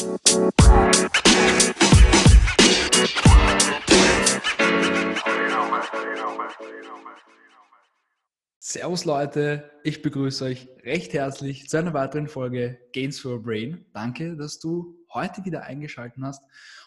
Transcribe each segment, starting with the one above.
Servus Leute, ich begrüße euch recht herzlich zu einer weiteren Folge Gains for a Brain. Danke, dass du heute wieder eingeschaltet hast.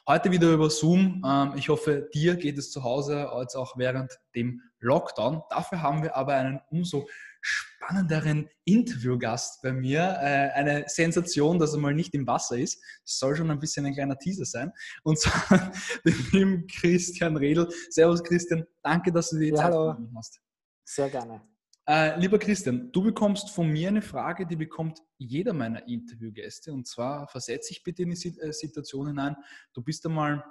Heute wieder über Zoom. Ähm, ich hoffe, dir geht es zu Hause als auch während dem Lockdown. Dafür haben wir aber einen umso spannenderen Interviewgast bei mir. Äh, eine Sensation, dass er mal nicht im Wasser ist. Das soll schon ein bisschen ein kleiner Teaser sein. Und zwar den lieben Christian Redl. Servus Christian, danke, dass du dir die ja, Zeit genommen hast. Sehr gerne. Äh, lieber Christian, du bekommst von mir eine Frage, die bekommt jeder meiner Interviewgäste. Und zwar versetze ich bitte in die äh, Situation hinein. Du bist einmal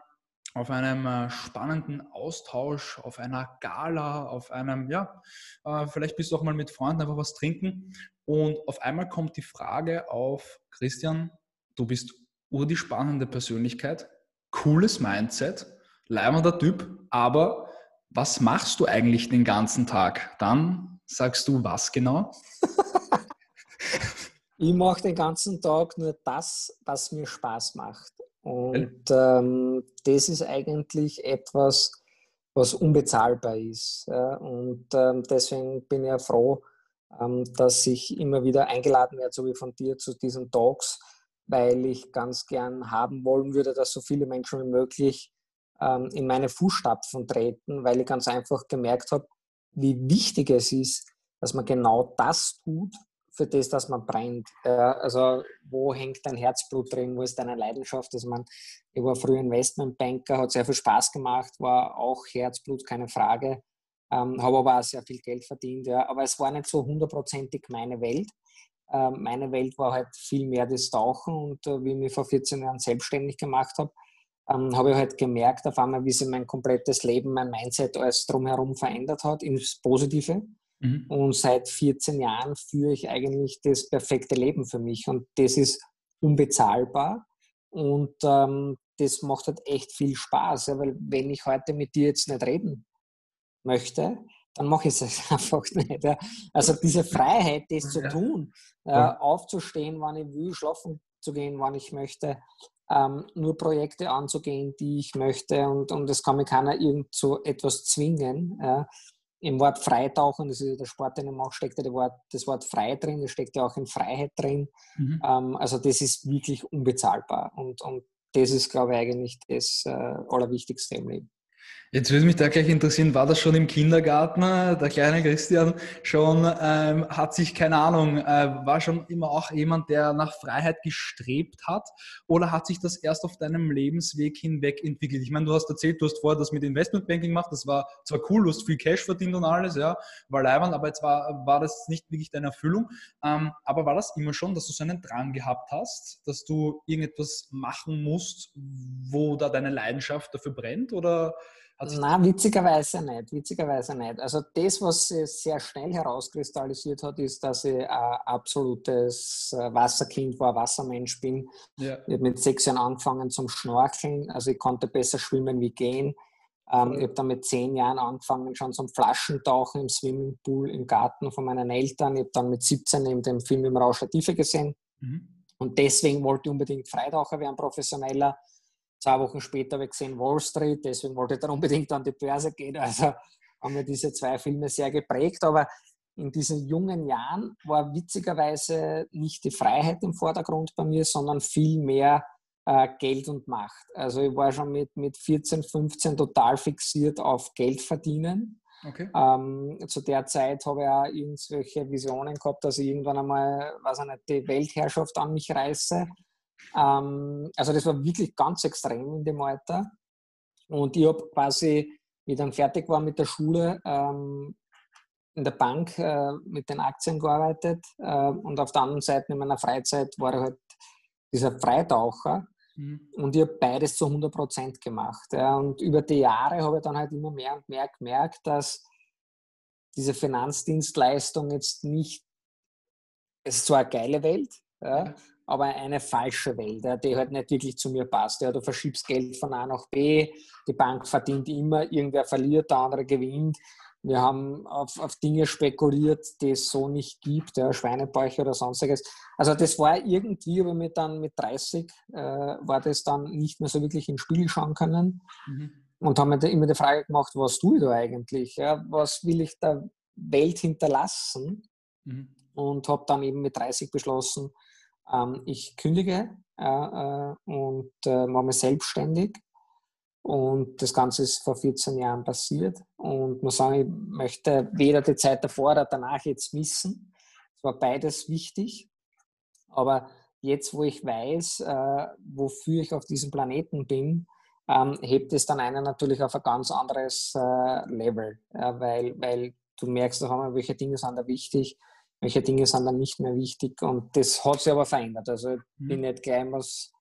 auf einem äh, spannenden Austausch, auf einer Gala, auf einem, ja, äh, vielleicht bist du auch mal mit Freunden einfach was trinken. Und auf einmal kommt die Frage auf, Christian, du bist ur die spannende Persönlichkeit, cooles Mindset, leibender Typ, aber was machst du eigentlich den ganzen Tag? Dann sagst du was genau? ich mache den ganzen Tag nur das, was mir Spaß macht. Und ähm, das ist eigentlich etwas, was unbezahlbar ist. Ja? Und ähm, deswegen bin ich ja froh, ähm, dass ich immer wieder eingeladen werde, so wie von dir, zu diesen Talks, weil ich ganz gern haben wollen würde, dass so viele Menschen wie möglich ähm, in meine Fußstapfen treten, weil ich ganz einfach gemerkt habe, wie wichtig es ist, dass man genau das tut, für das, dass man brennt. also wo hängt dein Herzblut drin, wo ist deine Leidenschaft? Also man, ich war früher Investmentbanker, hat sehr viel Spaß gemacht, war auch Herzblut, keine Frage. Ähm, habe aber auch sehr viel Geld verdient. Ja. Aber es war nicht so hundertprozentig meine Welt. Ähm, meine Welt war halt viel mehr das Tauchen und äh, wie ich mich vor 14 Jahren selbstständig gemacht habe, ähm, habe ich halt gemerkt auf einmal, wie sich mein komplettes Leben, mein Mindset, alles drumherum verändert hat, ins Positive. Mhm. Und seit 14 Jahren führe ich eigentlich das perfekte Leben für mich. Und das ist unbezahlbar. Und ähm, das macht halt echt viel Spaß. Ja, weil wenn ich heute mit dir jetzt nicht reden möchte, dann mache ich es einfach nicht. Ja. Also diese Freiheit, das zu tun, ja, aufzustehen, wann ich will, schlafen zu gehen, wann ich möchte, ähm, nur Projekte anzugehen, die ich möchte und, und es kann mir keiner irgend so etwas zwingen. Ja. Im Wort Freitauchen, das ist ja der Sport, den ich mache, steckt ja das Wort, das Wort frei drin, das steckt ja auch in Freiheit drin. Mhm. Ähm, also das ist wirklich unbezahlbar und, und das ist, glaube ich, eigentlich das äh, Allerwichtigste im Leben. Jetzt würde mich da gleich interessieren, war das schon im Kindergarten? Der kleine Christian schon, ähm, hat sich, keine Ahnung, äh, war schon immer auch jemand, der nach Freiheit gestrebt hat? Oder hat sich das erst auf deinem Lebensweg hinweg entwickelt? Ich meine, du hast erzählt, du hast vorher das mit Investmentbanking gemacht, das war zwar cool, du hast viel Cash verdient und alles, ja, war leibend, aber jetzt war, war das nicht wirklich deine Erfüllung. Ähm, aber war das immer schon, dass du so einen Drang gehabt hast, dass du irgendetwas machen musst, wo da deine Leidenschaft dafür brennt? Oder Nein, witzigerweise nicht. Witzigerweise nicht. Also das, was sich sehr schnell herauskristallisiert hat, ist, dass ich ein absolutes äh, Wasserkind war, Wassermensch bin. Ja. Ich habe mit sechs Jahren angefangen zum Schnorcheln. Also ich konnte besser schwimmen wie gehen. Ähm, ich habe dann mit zehn Jahren angefangen schon zum Flaschentauchen im Swimmingpool im Garten von meinen Eltern. Ich habe dann mit 17 eben den Film im Rausch der Tiefe gesehen. Mhm. Und deswegen wollte ich unbedingt Freitaucher werden, professioneller. Zwei Wochen später habe ich gesehen Wall Street, deswegen wollte ich dann unbedingt an die Börse gehen. Also haben mir diese zwei Filme sehr geprägt. Aber in diesen jungen Jahren war witzigerweise nicht die Freiheit im Vordergrund bei mir, sondern viel mehr äh, Geld und Macht. Also ich war schon mit, mit 14, 15 total fixiert auf Geld verdienen. Okay. Ähm, zu der Zeit habe ich auch irgendwelche Visionen gehabt, dass ich irgendwann einmal, weiß ich nicht, die Weltherrschaft an mich reiße. Ähm, also das war wirklich ganz extrem in dem Alter. Und ich habe quasi, wie ich dann fertig war mit der Schule, ähm, in der Bank äh, mit den Aktien gearbeitet äh, und auf der anderen Seite in meiner Freizeit war ich halt dieser Freitaucher mhm. und ich habe beides zu 100 Prozent gemacht. Ja. Und über die Jahre habe ich dann halt immer mehr und mehr gemerkt, dass diese Finanzdienstleistung jetzt nicht, es ist zwar eine geile Welt, ja, aber eine falsche Welt, die halt nicht wirklich zu mir passt. Ja, du verschiebst Geld von A nach B, die Bank verdient immer, irgendwer verliert, der andere gewinnt. Wir haben auf, auf Dinge spekuliert, die es so nicht gibt, ja, Schweinebäuche oder sonstiges. Also das war irgendwie, aber mit dann mit 30 äh, war das dann nicht mehr so wirklich ins Spiel schauen können. Mhm. Und haben mir immer die Frage gemacht, was tue ich da eigentlich? Ja, was will ich der Welt hinterlassen? Mhm. Und habe dann eben mit 30 beschlossen, ähm, ich kündige äh, äh, und äh, mache mich selbstständig und das Ganze ist vor 14 Jahren passiert. Und muss sagen, ich möchte weder die Zeit davor oder danach jetzt missen. Es war beides wichtig. Aber jetzt, wo ich weiß, äh, wofür ich auf diesem Planeten bin, ähm, hebt es dann einen natürlich auf ein ganz anderes äh, Level. Ja, weil, weil du merkst auch einmal, welche Dinge sind da wichtig, welche Dinge sind dann nicht mehr wichtig. Und das hat sich aber verändert. Also ich mhm. bin nicht gleich was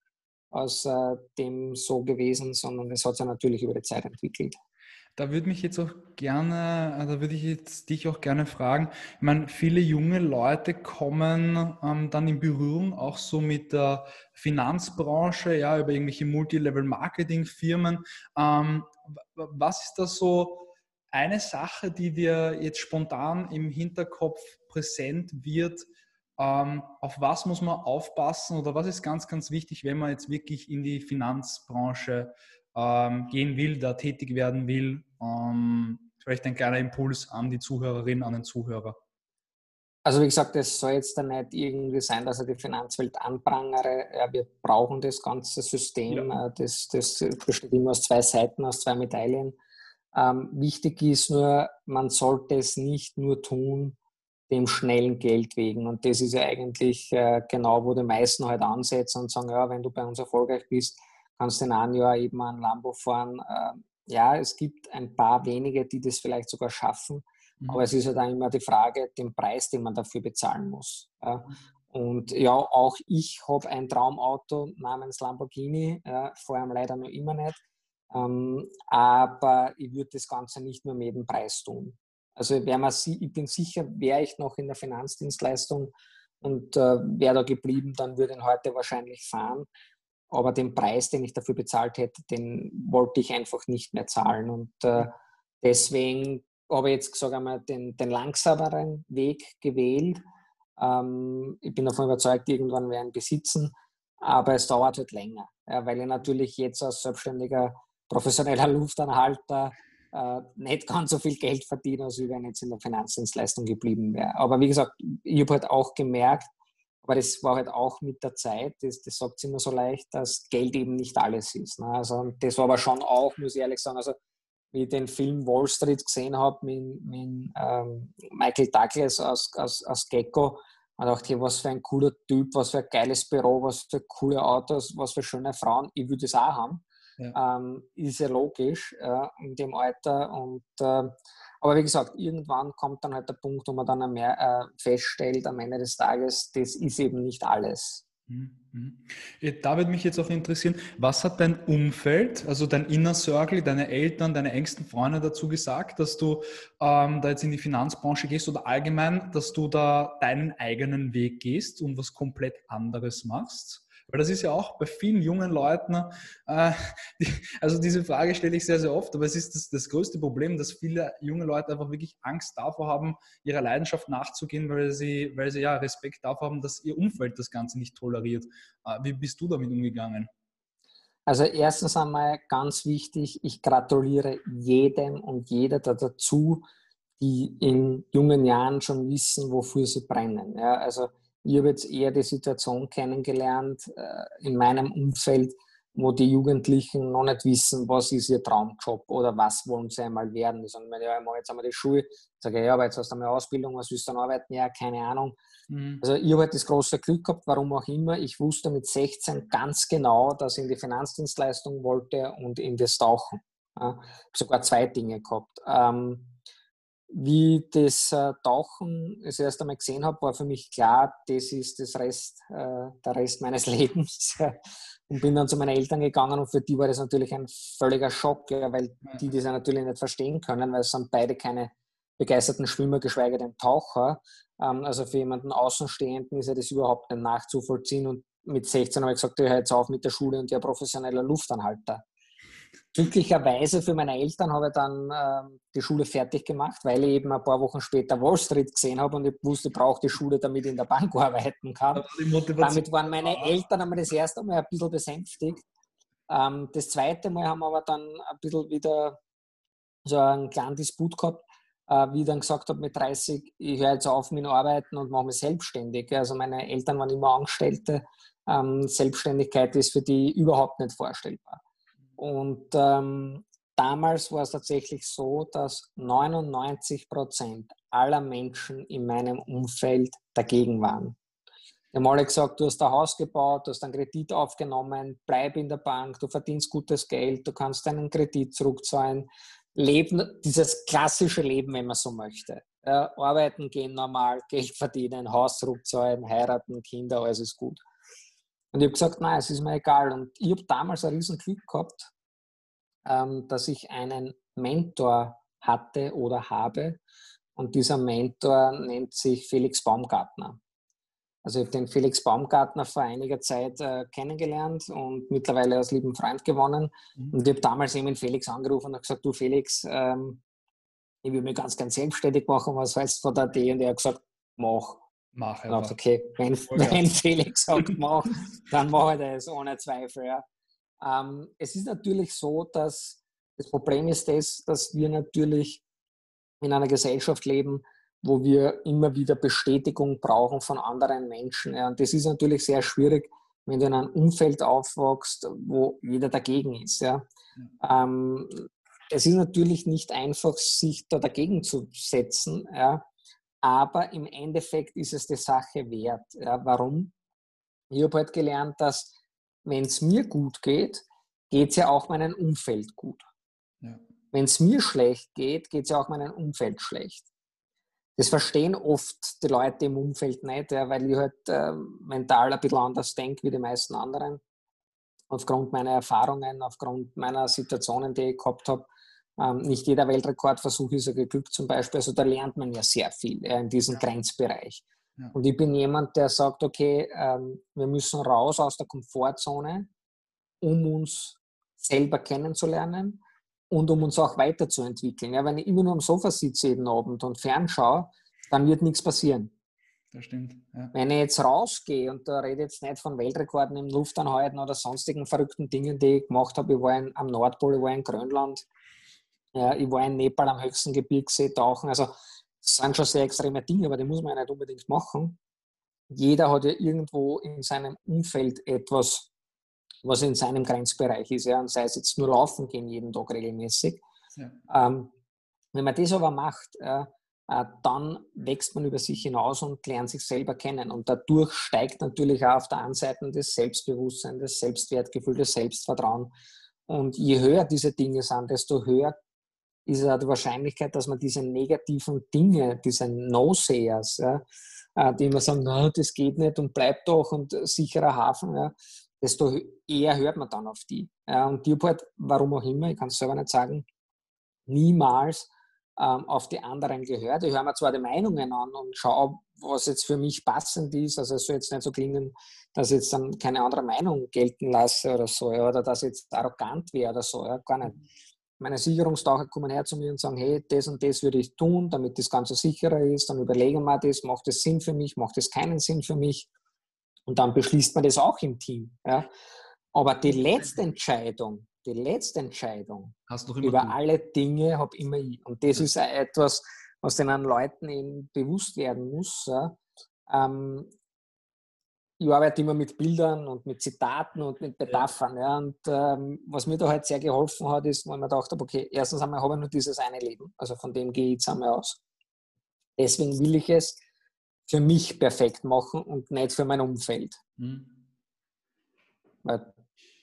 aus äh, dem so gewesen, sondern es hat sich natürlich über die Zeit entwickelt. Da würde mich jetzt auch gerne, äh, da würde ich jetzt dich auch gerne fragen. Ich meine, viele junge Leute kommen ähm, dann in Berührung auch so mit der Finanzbranche, ja, über irgendwelche Multilevel-Marketing-Firmen. Ähm, was ist da so eine Sache, die dir jetzt spontan im Hinterkopf präsent wird, ähm, auf was muss man aufpassen oder was ist ganz, ganz wichtig, wenn man jetzt wirklich in die Finanzbranche ähm, gehen will, da tätig werden will? Ähm, vielleicht ein kleiner Impuls an die Zuhörerin, an den Zuhörer. Also wie gesagt, es soll jetzt dann nicht irgendwie sein, dass er die Finanzwelt anprangere. Wir brauchen das ganze System. Ja. Äh, das, das, besteht immer aus zwei Seiten, aus zwei Medaillen. Ähm, wichtig ist nur, man sollte es nicht nur tun, dem schnellen Geld wegen. Und das ist ja eigentlich äh, genau, wo die meisten halt ansetzen und sagen, ja, wenn du bei uns erfolgreich bist, kannst du in einem Jahr eben ein Lambo fahren. Äh, ja, es gibt ein paar wenige, die das vielleicht sogar schaffen. Mhm. Aber es ist ja dann immer die Frage, den Preis, den man dafür bezahlen muss. Mhm. Und ja, auch ich habe ein Traumauto namens Lamborghini, vor allem leider noch immer nicht. Ähm, aber ich würde das Ganze nicht nur mit dem Preis tun. Also ich bin sicher, wäre ich noch in der Finanzdienstleistung und äh, wäre da geblieben, dann würde ich heute wahrscheinlich fahren. Aber den Preis, den ich dafür bezahlt hätte, den wollte ich einfach nicht mehr zahlen. Und äh, deswegen habe ich jetzt gesagt einmal den, den langsameren Weg gewählt. Ähm, ich bin davon überzeugt, irgendwann werden ich besitzen, aber es dauert halt länger, ja, weil ich natürlich jetzt als selbstständiger professioneller Luftanhalter äh, nicht ganz so viel Geld verdiene, als wenn ich jetzt in der Finanzdienstleistung geblieben wäre. Aber wie gesagt, ich habe halt auch gemerkt, aber das war halt auch mit der Zeit, das, das sagt es immer so leicht, dass Geld eben nicht alles ist. Ne? Also das war aber schon auch, muss ich ehrlich sagen, also wie ich den Film Wall Street gesehen habe mit, mit ähm, Michael Douglas aus, aus, aus Gecko, und dachte, was für ein cooler Typ, was für ein geiles Büro, was für coole Autos, was für schöne Frauen, ich würde das auch haben. Ja. Ähm, ist ja logisch äh, in dem Alter. Und, äh, aber wie gesagt, irgendwann kommt dann halt der Punkt, wo man dann mehr äh, feststellt am Ende des Tages, das ist eben nicht alles. Mhm, mhm. Da würde mich jetzt auch interessieren, was hat dein Umfeld, also dein Inner Circle, deine Eltern, deine engsten Freunde dazu gesagt, dass du ähm, da jetzt in die Finanzbranche gehst oder allgemein, dass du da deinen eigenen Weg gehst und was komplett anderes machst? Weil das ist ja auch bei vielen jungen Leuten, äh, die, also diese Frage stelle ich sehr, sehr oft, aber es ist das, das größte Problem, dass viele junge Leute einfach wirklich Angst davor haben, ihrer Leidenschaft nachzugehen, weil sie, weil sie ja Respekt davor haben, dass ihr Umfeld das Ganze nicht toleriert. Äh, wie bist du damit umgegangen? Also erstens einmal ganz wichtig, ich gratuliere jedem und jeder dazu, die in jungen Jahren schon wissen, wofür sie brennen. Ja, also ich habe jetzt eher die Situation kennengelernt äh, in meinem Umfeld, wo die Jugendlichen noch nicht wissen, was ist ihr Traumjob oder was wollen sie einmal werden. Die sagen mir, ja, ich mache jetzt einmal die Schule. Ich sage, ja, aber jetzt hast du eine Ausbildung, was willst du dann arbeiten? Ja, keine Ahnung. Mhm. Also ich habe halt das große Glück gehabt, warum auch immer. Ich wusste mit 16 ganz genau, dass ich in die Finanzdienstleistung wollte und in das Tauchen. Ja, ich habe sogar zwei Dinge gehabt. Ähm, wie das äh, Tauchen das erste Mal gesehen habe, war für mich klar, das ist das Rest, äh, der Rest meines Lebens. und bin dann zu meinen Eltern gegangen und für die war das natürlich ein völliger Schock, ja, weil die das ja natürlich nicht verstehen können, weil es sind beide keine begeisterten Schwimmer, geschweige denn Taucher. Ähm, also für jemanden Außenstehenden ist ja das überhaupt nicht nachzuvollziehen. Und mit 16 habe ich gesagt, ich höre jetzt auf mit der Schule und der professioneller Luftanhalter. Glücklicherweise für meine Eltern habe ich dann äh, die Schule fertig gemacht, weil ich eben ein paar Wochen später Wall Street gesehen habe und ich wusste, ich brauche die Schule, damit ich in der Bank arbeiten kann. Damit waren meine Eltern einmal das erste Mal ein bisschen besänftigt. Ähm, das zweite Mal haben wir aber dann ein bisschen wieder so einen kleinen Disput gehabt, äh, wie ich dann gesagt habe mit 30, ich höre jetzt auf mit Arbeiten und mache mich selbstständig. Also meine Eltern waren immer Angestellte. Ähm, Selbstständigkeit ist für die überhaupt nicht vorstellbar. Und ähm, damals war es tatsächlich so, dass 99 Prozent aller Menschen in meinem Umfeld dagegen waren. Die haben alle gesagt, du hast ein Haus gebaut, du hast einen Kredit aufgenommen, bleib in der Bank, du verdienst gutes Geld, du kannst deinen Kredit zurückzahlen. Leben, dieses klassische Leben, wenn man so möchte. Ja, arbeiten gehen normal, Geld verdienen, Haus zurückzahlen, heiraten, Kinder, alles ist gut. Und ich habe gesagt, nein, es ist mir egal. Und ich habe damals ein riesen Glück gehabt, ähm, dass ich einen Mentor hatte oder habe. Und dieser Mentor nennt sich Felix Baumgartner. Also ich habe den Felix Baumgartner vor einiger Zeit äh, kennengelernt und mittlerweile als lieben Freund gewonnen. Mhm. Und ich habe damals eben Felix angerufen und gesagt, du Felix, ähm, ich will mich ganz, ganz selbstständig machen, was heißt von der D? Und er hat gesagt, mach. Mach ja. Okay, wenn, oh, ja. wenn Felix sagt, mach, dann mache ich das ohne Zweifel. Ja. Ähm, es ist natürlich so, dass das Problem ist das, dass wir natürlich in einer Gesellschaft leben, wo wir immer wieder Bestätigung brauchen von anderen Menschen. Ja. Und das ist natürlich sehr schwierig, wenn du in einem Umfeld aufwachst, wo jeder dagegen ist. Ja. Ähm, es ist natürlich nicht einfach, sich da dagegen zu setzen, ja. Aber im Endeffekt ist es die Sache wert. Ja. Warum? Ich habe halt gelernt, dass wenn es mir gut geht, geht es ja auch meinem Umfeld gut. Ja. Wenn es mir schlecht geht, geht es ja auch meinem Umfeld schlecht. Das verstehen oft die Leute im Umfeld nicht, ja, weil ich halt äh, mental ein bisschen anders denke wie die meisten anderen. Aufgrund meiner Erfahrungen, aufgrund meiner Situationen, die ich gehabt habe. Ähm, nicht jeder Weltrekordversuch ist ja geglückt zum Beispiel. Also da lernt man ja sehr viel ja, in diesem Grenzbereich. Ja. Und ich bin jemand, der sagt, okay, ähm, wir müssen raus aus der Komfortzone, um uns selber kennenzulernen und um uns auch weiterzuentwickeln. Ja, wenn ich immer nur am Sofa sitze jeden Abend und fernschaue, dann wird nichts passieren. Das stimmt. Ja. Wenn ich jetzt rausgehe und da rede ich jetzt nicht von Weltrekorden im Luftanhalten oder sonstigen verrückten Dingen, die ich gemacht habe, ich war in, am Nordpol, ich war in Grönland, ja, ich war in Nepal am höchsten Gebirgssee tauchen. Also das sind schon sehr extreme Dinge, aber die muss man ja nicht unbedingt machen. Jeder hat ja irgendwo in seinem Umfeld etwas, was in seinem Grenzbereich ist. Ja, und sei es jetzt nur laufen gehen jeden Tag regelmäßig. Ja. Ähm, wenn man das aber macht, äh, äh, dann wächst man über sich hinaus und lernt sich selber kennen. Und dadurch steigt natürlich auch auf der einen Seite das Selbstbewusstsein, das Selbstwertgefühl, das Selbstvertrauen. Und je höher diese Dinge sind, desto höher ist ja die Wahrscheinlichkeit, dass man diese negativen Dinge, diese No-Sayers, ja, äh, die immer sagen, no, das geht nicht und bleibt doch und sicherer Hafen, ja, desto eher hört man dann auf die. Ja, und die halt, warum auch immer, ich kann es selber nicht sagen, niemals ähm, auf die anderen gehört. Ich höre mir zwar die Meinungen an und schaue, was jetzt für mich passend ist. Also es soll jetzt nicht so klingen, dass ich jetzt dann keine andere Meinung gelten lasse oder so, ja, oder dass ich jetzt arrogant wäre oder so, ja, gar nicht. Meine Sicherungstaucher kommen her zu mir und sagen, hey, das und das würde ich tun, damit das Ganze sicherer ist. Dann überlegen wir das, macht das Sinn für mich, macht das keinen Sinn für mich. Und dann beschließt man das auch im Team. Ja. Aber die letzte Entscheidung, die letzte Entscheidung über du. alle Dinge habe immer ich. Und das ja. ist etwas, was den Leuten eben bewusst werden muss. Ja. Ähm, ich arbeite immer mit Bildern und mit Zitaten und mit Metaphern. Ja. Und ähm, was mir da halt sehr geholfen hat, ist, mir gedacht habe, okay, erstens einmal habe ich nur dieses eine Leben. Also von dem gehe ich jetzt einmal aus. Deswegen will ich es für mich perfekt machen und nicht für mein Umfeld. Mhm. Weil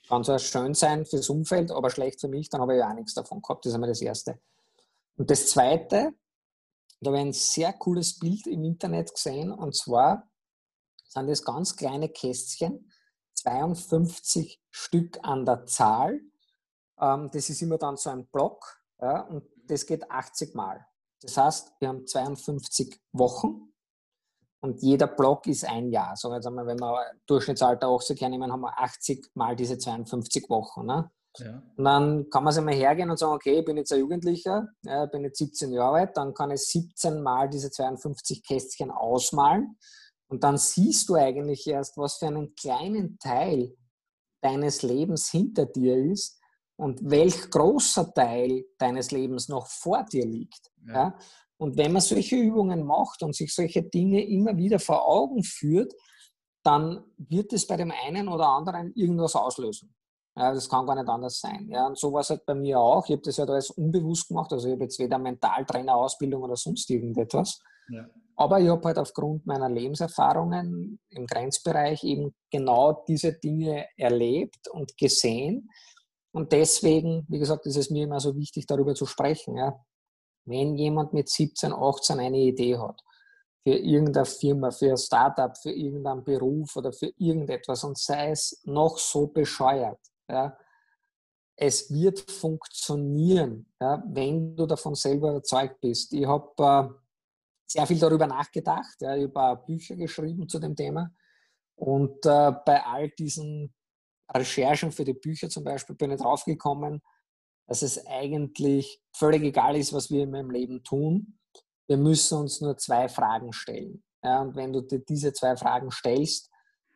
kann zwar schön sein fürs Umfeld, aber schlecht für mich, dann habe ich ja auch nichts davon gehabt. Das ist einmal das Erste. Und das Zweite, da habe ich ein sehr cooles Bild im Internet gesehen und zwar sind das ganz kleine Kästchen, 52 Stück an der Zahl. Ähm, das ist immer dann so ein Block ja, und das geht 80 Mal. Das heißt, wir haben 52 Wochen und jeder Block ist ein Jahr. So, jetzt einmal, wenn wir Durchschnittsalter 80 hernehmen, haben wir 80 mal diese 52 Wochen. Ne? Ja. Und dann kann man sich mal hergehen und sagen, okay, ich bin jetzt ein Jugendlicher, bin jetzt 17 Jahre alt, dann kann ich 17 Mal diese 52 Kästchen ausmalen und dann siehst du eigentlich erst, was für einen kleinen Teil deines Lebens hinter dir ist und welch großer Teil deines Lebens noch vor dir liegt. Ja. ja. Und wenn man solche Übungen macht und sich solche Dinge immer wieder vor Augen führt, dann wird es bei dem einen oder anderen irgendwas auslösen. Ja, das kann gar nicht anders sein. Ja, und so war es halt bei mir auch. Ich habe das ja halt alles unbewusst gemacht. Also ich habe jetzt weder Mentaltrainer-Ausbildung oder sonst irgendetwas. Ja. Aber ich habe halt aufgrund meiner Lebenserfahrungen im Grenzbereich eben genau diese Dinge erlebt und gesehen. Und deswegen, wie gesagt, ist es mir immer so wichtig, darüber zu sprechen. Ja. Wenn jemand mit 17, 18 eine Idee hat, für irgendeine Firma, für ein Startup, für irgendeinen Beruf oder für irgendetwas und sei es noch so bescheuert, ja, es wird funktionieren, ja, wenn du davon selber überzeugt bist. Ich habe äh, sehr viel darüber nachgedacht. Ja, habe Bücher geschrieben zu dem Thema. Und äh, bei all diesen Recherchen für die Bücher zum Beispiel bin ich draufgekommen, dass es eigentlich völlig egal ist, was wir in meinem Leben tun. Wir müssen uns nur zwei Fragen stellen. Ja, und wenn du dir diese zwei Fragen stellst,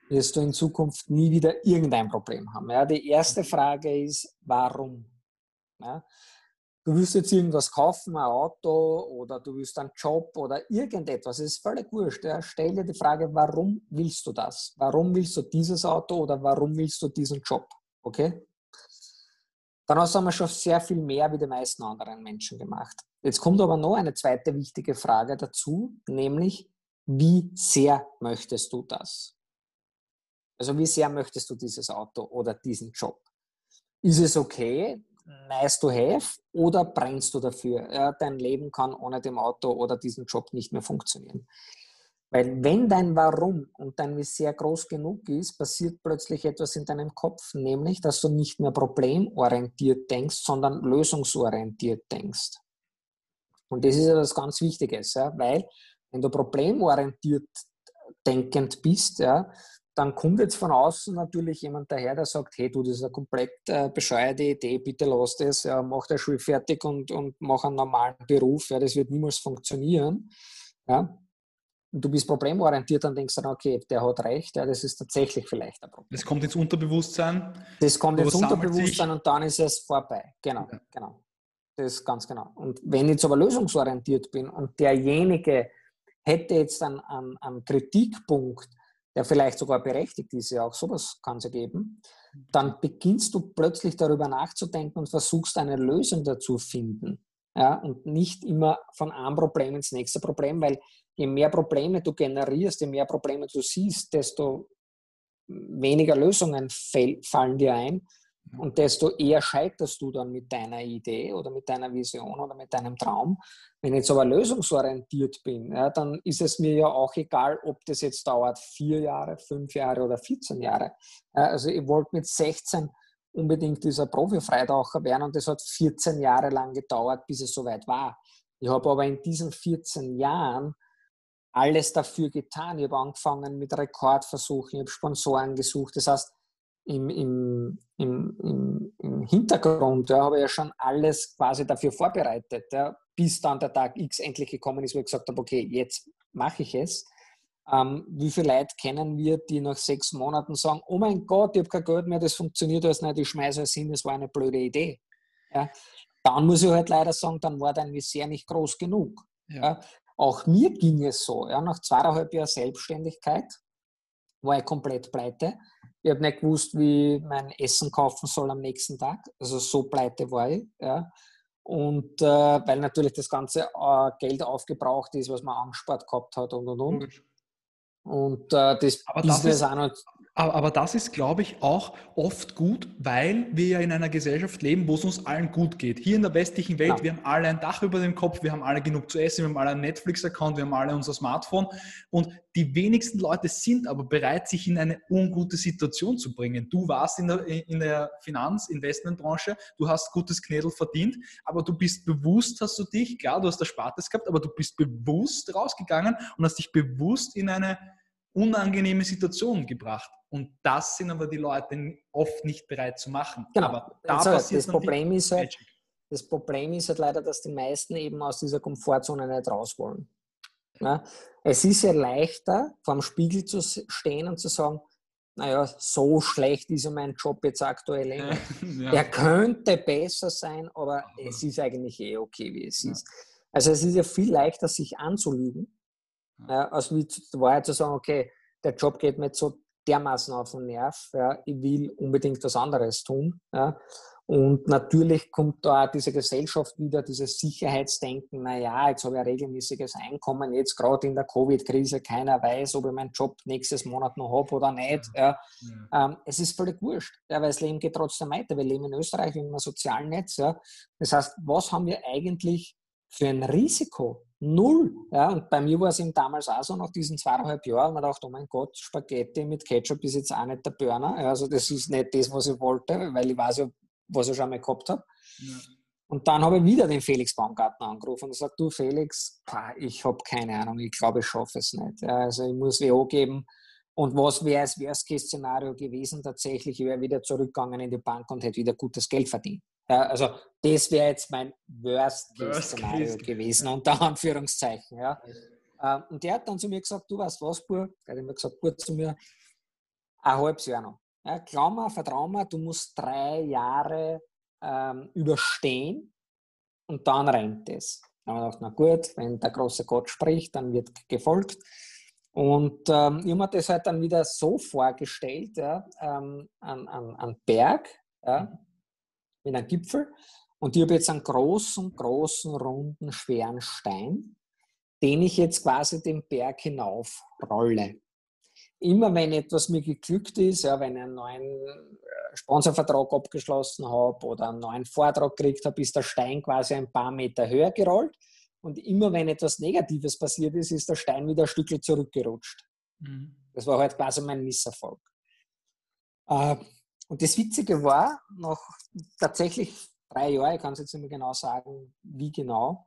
wirst du in Zukunft nie wieder irgendein Problem haben. Ja, die erste Frage ist, warum? Ja, du willst jetzt irgendwas kaufen, ein Auto oder du willst einen Job oder irgendetwas, es ist völlig wurscht. Ja. Stell dir die Frage, warum willst du das? Warum willst du dieses Auto oder warum willst du diesen Job? Okay? Dann hast du schon sehr viel mehr wie die meisten anderen Menschen gemacht. Jetzt kommt aber noch eine zweite wichtige Frage dazu, nämlich, wie sehr möchtest du das? Also wie sehr möchtest du dieses Auto oder diesen Job? Ist es okay, nice to have, oder brennst du dafür? Ja, dein Leben kann ohne dem Auto oder diesen Job nicht mehr funktionieren. Weil wenn dein Warum und dein Wie sehr groß genug ist, passiert plötzlich etwas in deinem Kopf, nämlich, dass du nicht mehr problemorientiert denkst, sondern lösungsorientiert denkst. Und das ist etwas ganz Wichtiges, ja, weil wenn du problemorientiert denkend bist, ja, dann kommt jetzt von außen natürlich jemand daher, der sagt, hey du, das ist eine komplett äh, bescheuerte Idee, bitte lass das, ja, mach der Schule fertig und, und mach einen normalen Beruf, ja, das wird niemals funktionieren. Ja. Und du bist problemorientiert, dann denkst du okay, der hat recht, ja, das ist tatsächlich vielleicht ein Problem. Das kommt ins Unterbewusstsein. Das kommt ins Unterbewusstsein und dann ist es vorbei. Genau, ja. genau. Das ist ganz genau. Und wenn ich jetzt aber lösungsorientiert bin und derjenige hätte jetzt einen, einen, einen Kritikpunkt, der vielleicht sogar berechtigt ist, ja auch sowas kann es ja geben, dann beginnst du plötzlich darüber nachzudenken und versuchst eine Lösung dazu finden. Ja, und nicht immer von einem Problem ins nächste Problem, weil je mehr Probleme du generierst, je mehr Probleme du siehst, desto weniger Lösungen fallen dir ein und desto eher scheiterst du dann mit deiner Idee oder mit deiner Vision oder mit deinem Traum. Wenn ich jetzt aber lösungsorientiert bin, ja, dann ist es mir ja auch egal, ob das jetzt dauert vier Jahre, fünf Jahre oder 14 Jahre. Ja, also ich wollte mit 16 unbedingt dieser Profi-Freitaucher werden und das hat 14 Jahre lang gedauert, bis es soweit war. Ich habe aber in diesen 14 Jahren alles dafür getan. Ich habe angefangen mit Rekordversuchen, ich habe Sponsoren gesucht. Das heißt, im, im, im, im, Hintergrund ja, habe ich ja schon alles quasi dafür vorbereitet, ja, bis dann der Tag X endlich gekommen ist, wo ich gesagt habe, okay, jetzt mache ich es. Ähm, wie viele Leute kennen wir, die nach sechs Monaten sagen, oh mein Gott, ich habe kein Geld mehr, das funktioniert alles nicht, ich schmeiße es hin, das war eine blöde Idee. Ja. Dann muss ich halt leider sagen, dann war dein Visier nicht groß genug. Ja. Auch mir ging es so, ja, nach zweieinhalb Jahren Selbstständigkeit war ich komplett pleite ich habe nicht gewusst, wie mein Essen kaufen soll am nächsten Tag. Also so pleite war ich. Ja. Und äh, weil natürlich das ganze äh, Geld aufgebraucht ist, was man angespart gehabt hat und und und. Und äh, das Aber Business das ist, auch noch aber, das ist, glaube ich, auch oft gut, weil wir ja in einer Gesellschaft leben, wo es uns allen gut geht. Hier in der westlichen Welt, ja. wir haben alle ein Dach über dem Kopf, wir haben alle genug zu essen, wir haben alle einen Netflix-Account, wir haben alle unser Smartphone. Und die wenigsten Leute sind aber bereit, sich in eine ungute Situation zu bringen. Du warst in der, in der Finanz-Investmentbranche, du hast gutes Knädel verdient, aber du bist bewusst, hast du dich, klar, du hast Erspartes gehabt, aber du bist bewusst rausgegangen und hast dich bewusst in eine unangenehme Situationen gebracht. Und das sind aber die Leute oft nicht bereit zu machen. Genau. Aber da also, das Problem ist halt, das Problem ist halt leider, dass die meisten eben aus dieser Komfortzone nicht raus wollen. Ja? Es ist ja leichter, vor dem Spiegel zu stehen und zu sagen, naja, so schlecht ist ja mein Job jetzt aktuell. Eh ja. Er könnte besser sein, aber, es ist eigentlich eh okay, wie es ja. ist. Also es ist ja viel leichter, sich anzulügen, ja. als wie die Wahrheit zu sagen, okay, der Job geht mir jetzt so dermaßen auf den Nerv, ja, ich will unbedingt was anderes tun. Ja. Und natürlich kommt da auch diese Gesellschaft wieder, dieses Sicherheitsdenken, naja, jetzt habe ich ein regelmäßiges Einkommen, jetzt gerade in der Covid-Krise, keiner weiß, ob ich meinen Job nächstes Monat noch habe oder nicht. Ja. Ja. Ähm, es ist völlig wurscht, ja, weil das Leben geht trotzdem weiter. Wir leben in Österreich in einem sozialen Netz. Ja. Das heißt, was haben wir eigentlich für ein Risiko? Null. Ja, und bei mir war es eben damals auch so, nach diesen zweieinhalb Jahren, man dachte, oh mein Gott, Spaghetti mit Ketchup ist jetzt auch nicht der Burner. Also das ist nicht das, was ich wollte, weil ich weiß ja, was ich schon mal gehabt habe. Ja. Und dann habe ich wieder den Felix Baumgartner angerufen und gesagt, du Felix, ich habe keine Ahnung, ich glaube, ich schaffe es nicht. Also ich muss WO geben. Und was wäre das Worst-Case-Szenario gewesen? Tatsächlich, ich wäre wieder zurückgegangen in die Bank und hätte wieder gutes Geld verdient. Also das wäre jetzt mein Worst-Case-Szenario Worst gewesen, unter Anführungszeichen. Ja. Ähm, und der hat dann zu mir gesagt, du weißt was, Bur? Der hat mir gesagt, gut zu mir, ein halbes Jahr noch. Ja, glaub mir, vertrau mir, du musst drei Jahre ähm, überstehen und dann rennt es. Dann habe ich gedacht, na gut, wenn der große Gott spricht, dann wird gefolgt. Und ähm, ich habe mir das halt dann wieder so vorgestellt, ja, ähm, an, an, an Berg, ja, mit einem Gipfel. Und ich habe jetzt einen großen, großen, runden, schweren Stein, den ich jetzt quasi den Berg hinauf rolle immer wenn etwas mir geglückt ist, ja, wenn ich einen neuen äh, Sponsorvertrag abgeschlossen habe oder einen neuen Vortrag gekriegt habe, ist der Stein quasi ein paar Meter höher gerollt. Und immer wenn etwas Negatives passiert ist, ist der Stein wieder ein Stückchen zurückgerutscht. Mhm. Das war halt quasi mein Misserfolg. Äh, und das Witzige war, nach tatsächlich drei Jahren, ich kann es jetzt nicht mehr genau sagen, wie genau,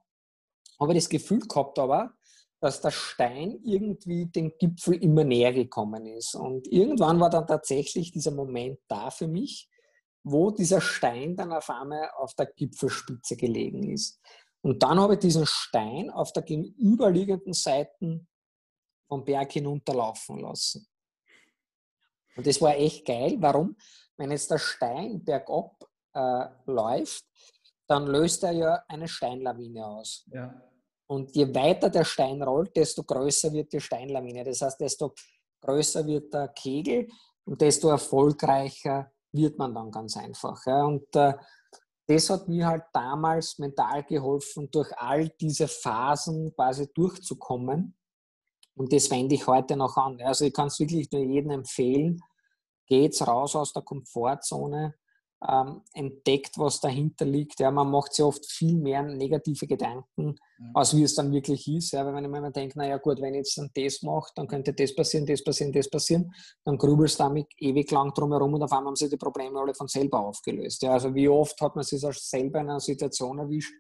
habe ich das Gefühl gehabt, aber dass der Stein irgendwie den Gipfel immer näher gekommen ist. Und irgendwann war dann tatsächlich dieser Moment da für mich, wo dieser Stein dann auf einmal auf der Gipfelspitze gelegen ist. Und dann habe ich diesen Stein auf der gegenüberliegenden Seite vom Berg hinunterlaufen lassen. Und das war echt geil. Warum? Wenn jetzt der Stein bergab äh, läuft, dann löst er ja eine Steinlawine aus. Ja. Und je weiter der Stein rollt, desto größer wird die Steinlawine. Das heißt, desto größer wird der Kegel und desto erfolgreicher wird man dann ganz einfach. Und äh, das hat mir halt damals mental geholfen, durch all diese Phasen quasi durchzukommen. Und das wende ich heute noch an. Also ich kann es wirklich nur jedem empfehlen, geht's raus aus der Komfortzone, ähm, entdeckt, was dahinter liegt. Ja, man macht sich oft viel mehr negative Gedanken, ja. als wie es dann wirklich ist. Ja, weil wenn man denkt, naja gut, wenn ich jetzt dann das mache, dann könnte das passieren, das passieren, das passieren, dann grübelst du damit ewig lang drumherum und auf einmal haben sich die Probleme alle von selber aufgelöst. Ja, also wie oft hat man sich selber in einer Situation erwischt,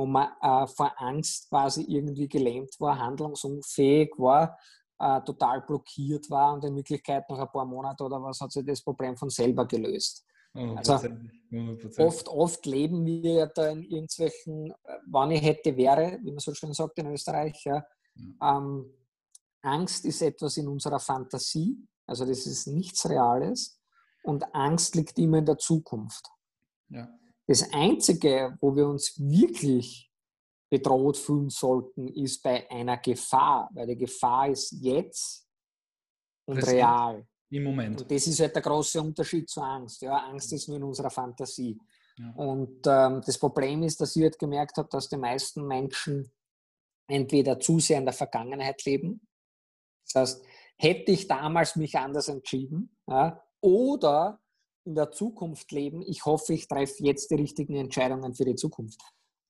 wo man äh, vor Angst quasi irgendwie gelähmt war, handlungsunfähig war, äh, total blockiert war und in Wirklichkeit nach ein paar Monaten oder was hat sich das Problem von selber gelöst. Also oft, oft leben wir ja da in irgendwelchen, äh, wann ich hätte, wäre, wie man so schön sagt in Österreich. Ja. Ähm, Angst ist etwas in unserer Fantasie, also das ist nichts Reales. Und Angst liegt immer in der Zukunft. Ja. Das Einzige, wo wir uns wirklich bedroht fühlen sollten, ist bei einer Gefahr, weil die Gefahr ist jetzt und Präsent. real. Im Moment. Und das ist halt der große Unterschied zur Angst. Ja, Angst ist nur in unserer Fantasie. Ja. Und ähm, das Problem ist, dass ich halt gemerkt habe, dass die meisten Menschen entweder zu sehr in der Vergangenheit leben. Das heißt, hätte ich damals mich anders entschieden, ja, oder in der Zukunft leben, ich hoffe, ich treffe jetzt die richtigen Entscheidungen für die Zukunft.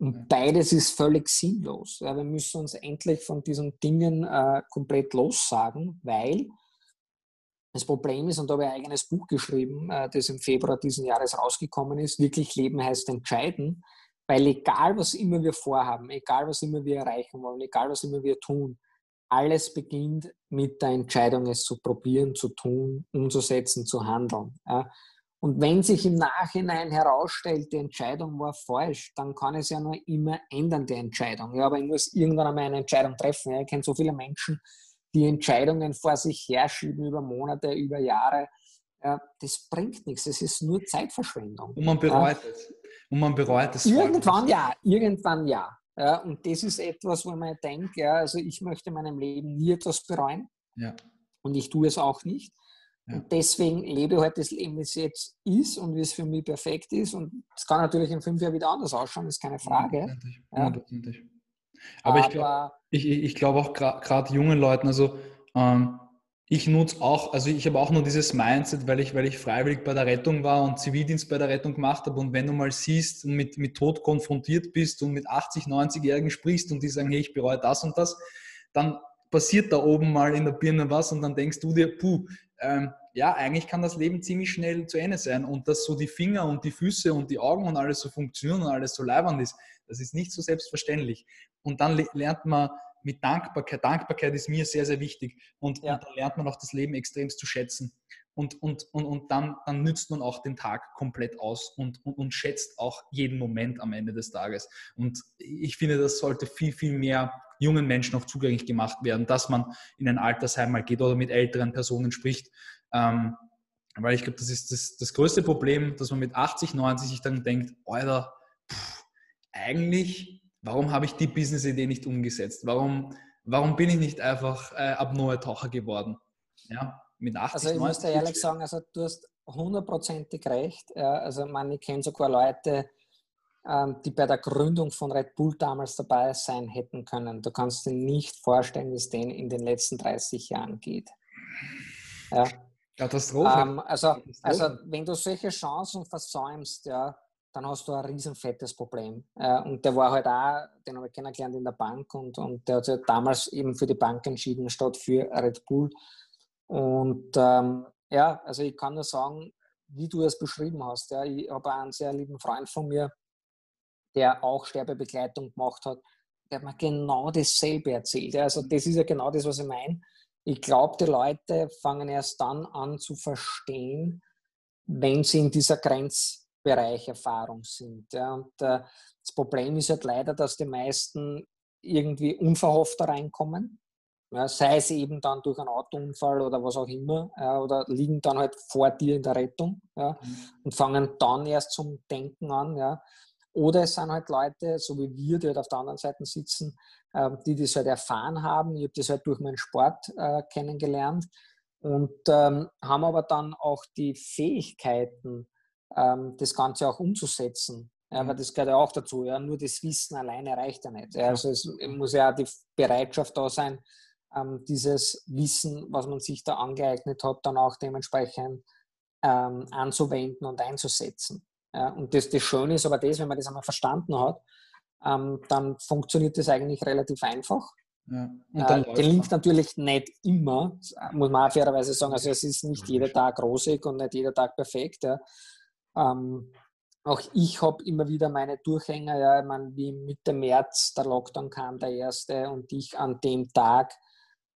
Und beides ist völlig sinnlos. Ja, wir müssen uns endlich von diesen Dingen äh, komplett lossagen, weil das Problem ist, und da habe ich ein eigenes Buch geschrieben, äh, das im Februar diesen Jahres rausgekommen ist, wirklich Leben heißt entscheiden, weil egal was immer wir vorhaben, egal was immer wir erreichen wollen, egal was immer wir tun, alles beginnt mit der Entscheidung, es zu probieren, zu tun, umzusetzen, zu handeln. Ja. Und wenn sich im Nachhinein herausstellt, die Entscheidung war falsch, dann kann es ja nur immer ändern, die Entscheidung. Ja, aber ich muss irgendwann einmal eine Entscheidung treffen. Ja. Ich kenne so viele Menschen, die Entscheidungen vor sich herschieben über Monate, über Jahre. Ja, das bringt nichts. Es ist nur Zeitverschwendung. Und man bereut ja. es. Und man bereut es. Irgendwann ja, irgendwann ja. Ja, und das ist etwas, wo man denkt, ja, also ich möchte in meinem Leben nie etwas bereuen. Ja. Und ich tue es auch nicht. Ja. Und deswegen lebe ich halt das Leben, wie es jetzt ist und wie es für mich perfekt ist. Und es kann natürlich in fünf Jahren wieder anders ausschauen, ist keine Frage. Ja. Aber, Aber, ich glaube ich, ich glaub auch gerade jungen Leuten, also ähm, ich nutze auch, also ich habe auch nur dieses Mindset, weil ich, weil ich freiwillig bei der Rettung war und Zivildienst bei der Rettung gemacht habe. Und wenn du mal siehst und mit, mit Tod konfrontiert bist und mit 80, 90-Jährigen sprichst und die sagen, hey, ich bereue das und das, dann passiert da oben mal in der Birne was und dann denkst du dir, puh, ähm, ja, eigentlich kann das Leben ziemlich schnell zu Ende sein. Und dass so die Finger und die Füße und die Augen und alles so funktionieren und alles so leibend ist, das ist nicht so selbstverständlich. Und dann lernt man mit Dankbarkeit. Dankbarkeit ist mir sehr, sehr wichtig. Und, ja. und dann lernt man auch das Leben extremst zu schätzen. Und, und, und, und dann, dann nützt man auch den Tag komplett aus und, und, und schätzt auch jeden Moment am Ende des Tages. Und ich finde, das sollte viel, viel mehr jungen Menschen auch zugänglich gemacht werden, dass man in ein Altersheim mal geht oder mit älteren Personen spricht. Ähm, weil ich glaube, das ist das, das größte Problem, dass man mit 80, 90 sich dann denkt, Alter, pff, eigentlich warum habe ich die Business-Idee nicht umgesetzt? Warum, warum bin ich nicht einfach äh, Abneue-Taucher geworden? Ja, mit 80, Also ich 90, muss dir ehrlich sagen, also du hast hundertprozentig recht. Ja, also man, ich kenne sogar Leute, ähm, die bei der Gründung von Red Bull damals dabei sein hätten können. Du kannst dir nicht vorstellen, wie es denen in den letzten 30 Jahren geht. Ja. Katastrophe. Ähm, also, Katastrophe. also wenn du solche Chancen versäumst, ja, dann hast du ein riesen fettes Problem. Äh, und der war halt auch, den habe ich kennengelernt in der Bank und, und der hat sich damals eben für die Bank entschieden, statt für Red Bull. Und ähm, ja, also ich kann nur sagen, wie du es beschrieben hast. Ja, ich habe einen sehr lieben Freund von mir, der auch Sterbebegleitung gemacht hat, der hat mir genau dasselbe erzählt. Also das ist ja genau das, was ich meine. Ich glaube, die Leute fangen erst dann an zu verstehen, wenn sie in dieser Grenze Bereich Erfahrung sind. Ja. Und äh, das Problem ist halt leider, dass die meisten irgendwie unverhofft da reinkommen. Ja, sei es eben dann durch einen Autounfall oder was auch immer, ja, oder liegen dann halt vor dir in der Rettung ja, mhm. und fangen dann erst zum Denken an. Ja. Oder es sind halt Leute, so wie wir, die halt auf der anderen Seite sitzen, äh, die das halt erfahren haben. Ich habe das halt durch meinen Sport äh, kennengelernt und ähm, haben aber dann auch die Fähigkeiten, ähm, das Ganze auch umzusetzen. Ja, weil mhm. das gehört ja auch dazu. Ja. Nur das Wissen alleine reicht ja nicht. Ja. Also es muss ja auch die Bereitschaft da sein, ähm, dieses Wissen, was man sich da angeeignet hat, dann auch dementsprechend ähm, anzuwenden und einzusetzen. Ja. Und das, das Schöne ist aber das, wenn man das einmal verstanden hat, ähm, dann funktioniert das eigentlich relativ einfach. Ja. Äh, gelingt natürlich nicht immer, muss man auch fairerweise sagen. Also es ist nicht jeder Tag rosig und nicht jeder Tag perfekt. Ja. Ähm, auch ich habe immer wieder meine Durchhänger, ja, ich meine, wie Mitte März der Lockdown kam, der erste, und ich an dem Tag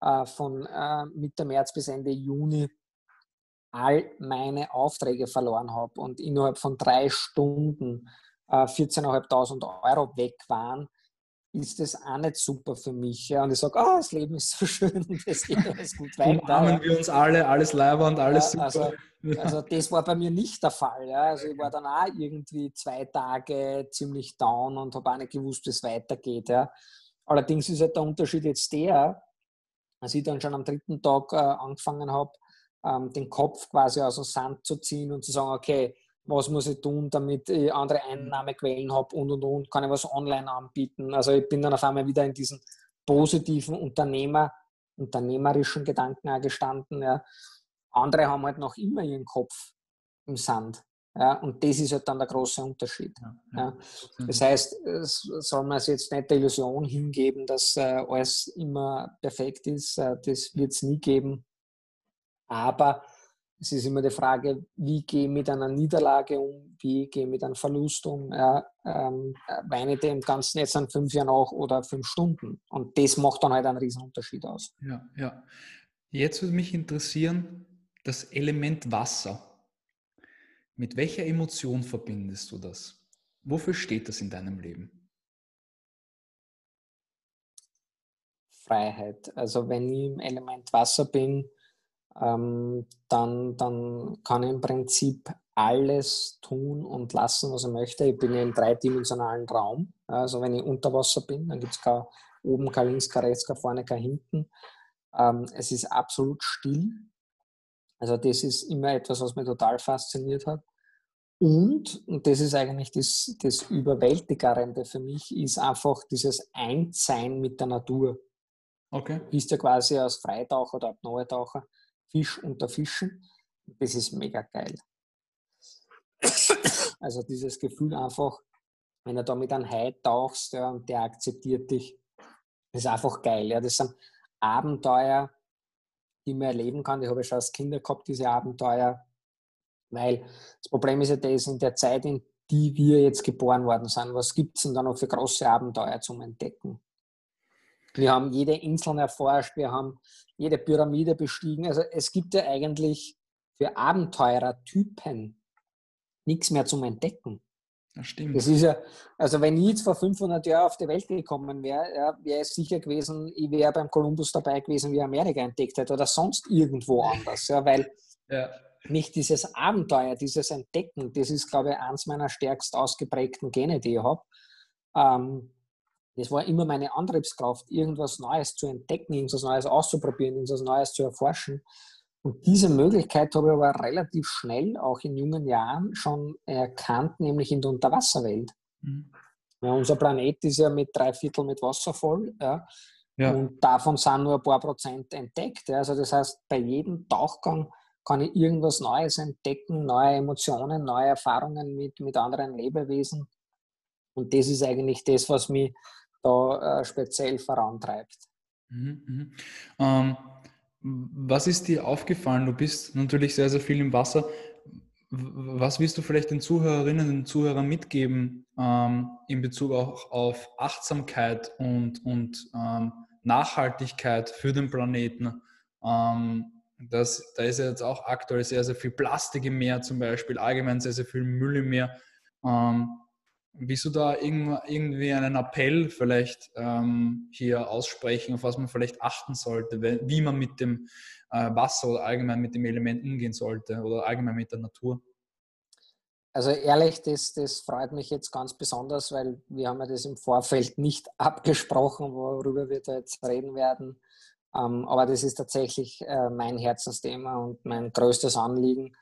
äh, von äh, Mitte März bis Ende Juni all meine Aufträge verloren habe und innerhalb von drei Stunden äh, 14.500 Euro weg waren, ist das auch nicht super für mich. Ja? Und ich sage, oh, das Leben ist so schön und es geht alles gut weiter. Umarmen wir uns alle, alles und alles ja, super. Also, also, das war bei mir nicht der Fall. Ja? Also ich war dann auch irgendwie zwei Tage ziemlich down und habe auch nicht gewusst, wie es weitergeht. Ja? Allerdings ist halt der Unterschied jetzt der, als ich dann schon am dritten Tag äh, angefangen habe, ähm, den Kopf quasi aus dem Sand zu ziehen und zu sagen, okay, was muss ich tun, damit ich andere mhm. Einnahmequellen habe und und und, kann ich was online anbieten. Also ich bin dann auf einmal wieder in diesen positiven Unternehmer, unternehmerischen Gedanken auch gestanden. Ja. Andere haben halt noch immer ihren Kopf im Sand. Ja, und das ist halt dann der große Unterschied. Ja. Das heißt, es soll man es jetzt nicht der Illusion hingeben, dass äh, alles immer perfekt ist. Äh, das wird es nie geben. Aber es ist immer die Frage, wie gehe ich mit einer Niederlage um, wie gehe ich mit einem Verlust um, ja, ähm, weine dem Ganzen jetzt an fünf Jahren nach oder fünf Stunden. Und das macht dann halt einen riesen Unterschied aus. Ja, ja. Jetzt würde mich interessieren, das Element Wasser. Mit welcher Emotion verbindest du das? Wofür steht das in deinem Leben? Freiheit. Also wenn ich im Element Wasser bin, ähm, dann, dann kann ich im Prinzip alles tun und lassen, was ich möchte. Ich bin ja im dreidimensionalen Raum. Also wenn ich unter Wasser bin, dann gibt es kein oben, kein links, kein rechts, kein vorne, kein hinten. Ähm, es ist absolut still. Also das ist immer etwas, was mich total fasziniert hat. Und, und das ist eigentlich das, das Überwältigende für mich, ist einfach dieses Einssein mit der Natur. Okay. Du bist ja quasi als Freitaucher oder Apnoe-Taucher Fisch unter Fischen. Das ist mega geil. Also dieses Gefühl einfach, wenn du da mit einem Hai tauchst ja, und der akzeptiert dich, ist einfach geil. Ja. Das sind Abenteuer, die man erleben kann. Ich habe ja schon als Kinder gehabt, diese Abenteuer, weil das Problem ist ja das, in der Zeit, in die wir jetzt geboren worden sind, was gibt es denn da noch für große Abenteuer zum Entdecken? Wir haben jede Insel erforscht, wir haben jede Pyramide bestiegen. Also es gibt ja eigentlich für Abenteurertypen nichts mehr zum Entdecken. Das stimmt. Das ist ja, also wenn ich jetzt vor 500 Jahren auf die Welt gekommen wäre, ja, wäre es sicher gewesen, ich wäre beim Kolumbus dabei gewesen, wie Amerika entdeckt hat oder sonst irgendwo anders. Ja, weil ja. nicht dieses Abenteuer, dieses Entdecken, das ist, glaube ich, eins meiner stärkst ausgeprägten Gene, die ich habe. Ähm, das war immer meine Antriebskraft, irgendwas Neues zu entdecken, irgendwas Neues auszuprobieren, irgendwas Neues zu erforschen. Und diese Möglichkeit habe ich aber relativ schnell, auch in jungen Jahren, schon erkannt, nämlich in der Unterwasserwelt. Mhm. Ja, unser Planet ist ja mit drei Viertel mit Wasser voll. Ja. ja. Und davon sind nur ein paar Prozent entdeckt. Also das heißt, bei jedem Tauchgang kann ich irgendwas Neues entdecken, neue Emotionen, neue Erfahrungen mit, mit anderen Lebewesen. Und das ist eigentlich das, was mich da äh, speziell vorantreibt. Mhm, mhm. Ähm, was ist dir aufgefallen? Du bist natürlich sehr, sehr viel im Wasser. Was willst du vielleicht den Zuhörerinnen und Zuhörern mitgeben ähm, in Bezug auch auf Achtsamkeit und, und ähm, Nachhaltigkeit für den Planeten? Ähm, das, da ist ja jetzt auch aktuell sehr, sehr viel Plastik im Meer zum Beispiel, allgemein sehr, sehr viel Müll im Meer. Ähm, Willst du da irgendwie einen Appell vielleicht ähm, hier aussprechen, auf was man vielleicht achten sollte, wie man mit dem äh, Wasser oder allgemein mit dem Element umgehen sollte oder allgemein mit der Natur? Also ehrlich, das, das freut mich jetzt ganz besonders, weil wir haben ja das im Vorfeld nicht abgesprochen, worüber wir da jetzt reden werden. Ähm, aber das ist tatsächlich äh, mein Herzensthema und mein größtes Anliegen.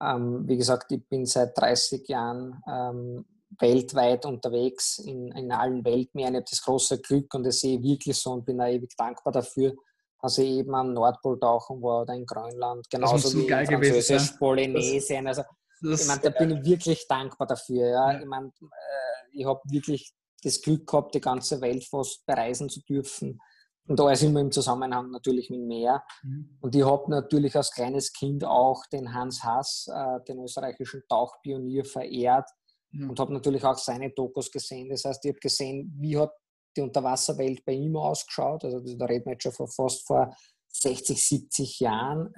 Ähm, wie gesagt, ich bin seit 30 Jahren ähm, weltweit unterwegs in, in allen Weltmeeren. Ich habe das große Glück und das sehe ich wirklich so und bin da ewig dankbar dafür, dass ich eben am Nordpol tauchen war oder in Grönland, genauso wie in Französisch, Polynesien. Also, ich meine, da bin ich wirklich dankbar dafür. Ja. ja. Ich meine, äh, ich habe wirklich das Glück gehabt, die ganze Welt fast bereisen zu dürfen. Und da ist immer im Zusammenhang natürlich mit Meer. Mhm. Und ich habe natürlich als kleines Kind auch den Hans Haas, äh, den österreichischen Tauchpionier, verehrt mhm. und habe natürlich auch seine Dokus gesehen. Das heißt, ich habe gesehen, wie hat die Unterwasserwelt bei ihm ausgeschaut. Also da reden wir jetzt schon vor, fast vor 60, 70 Jahren.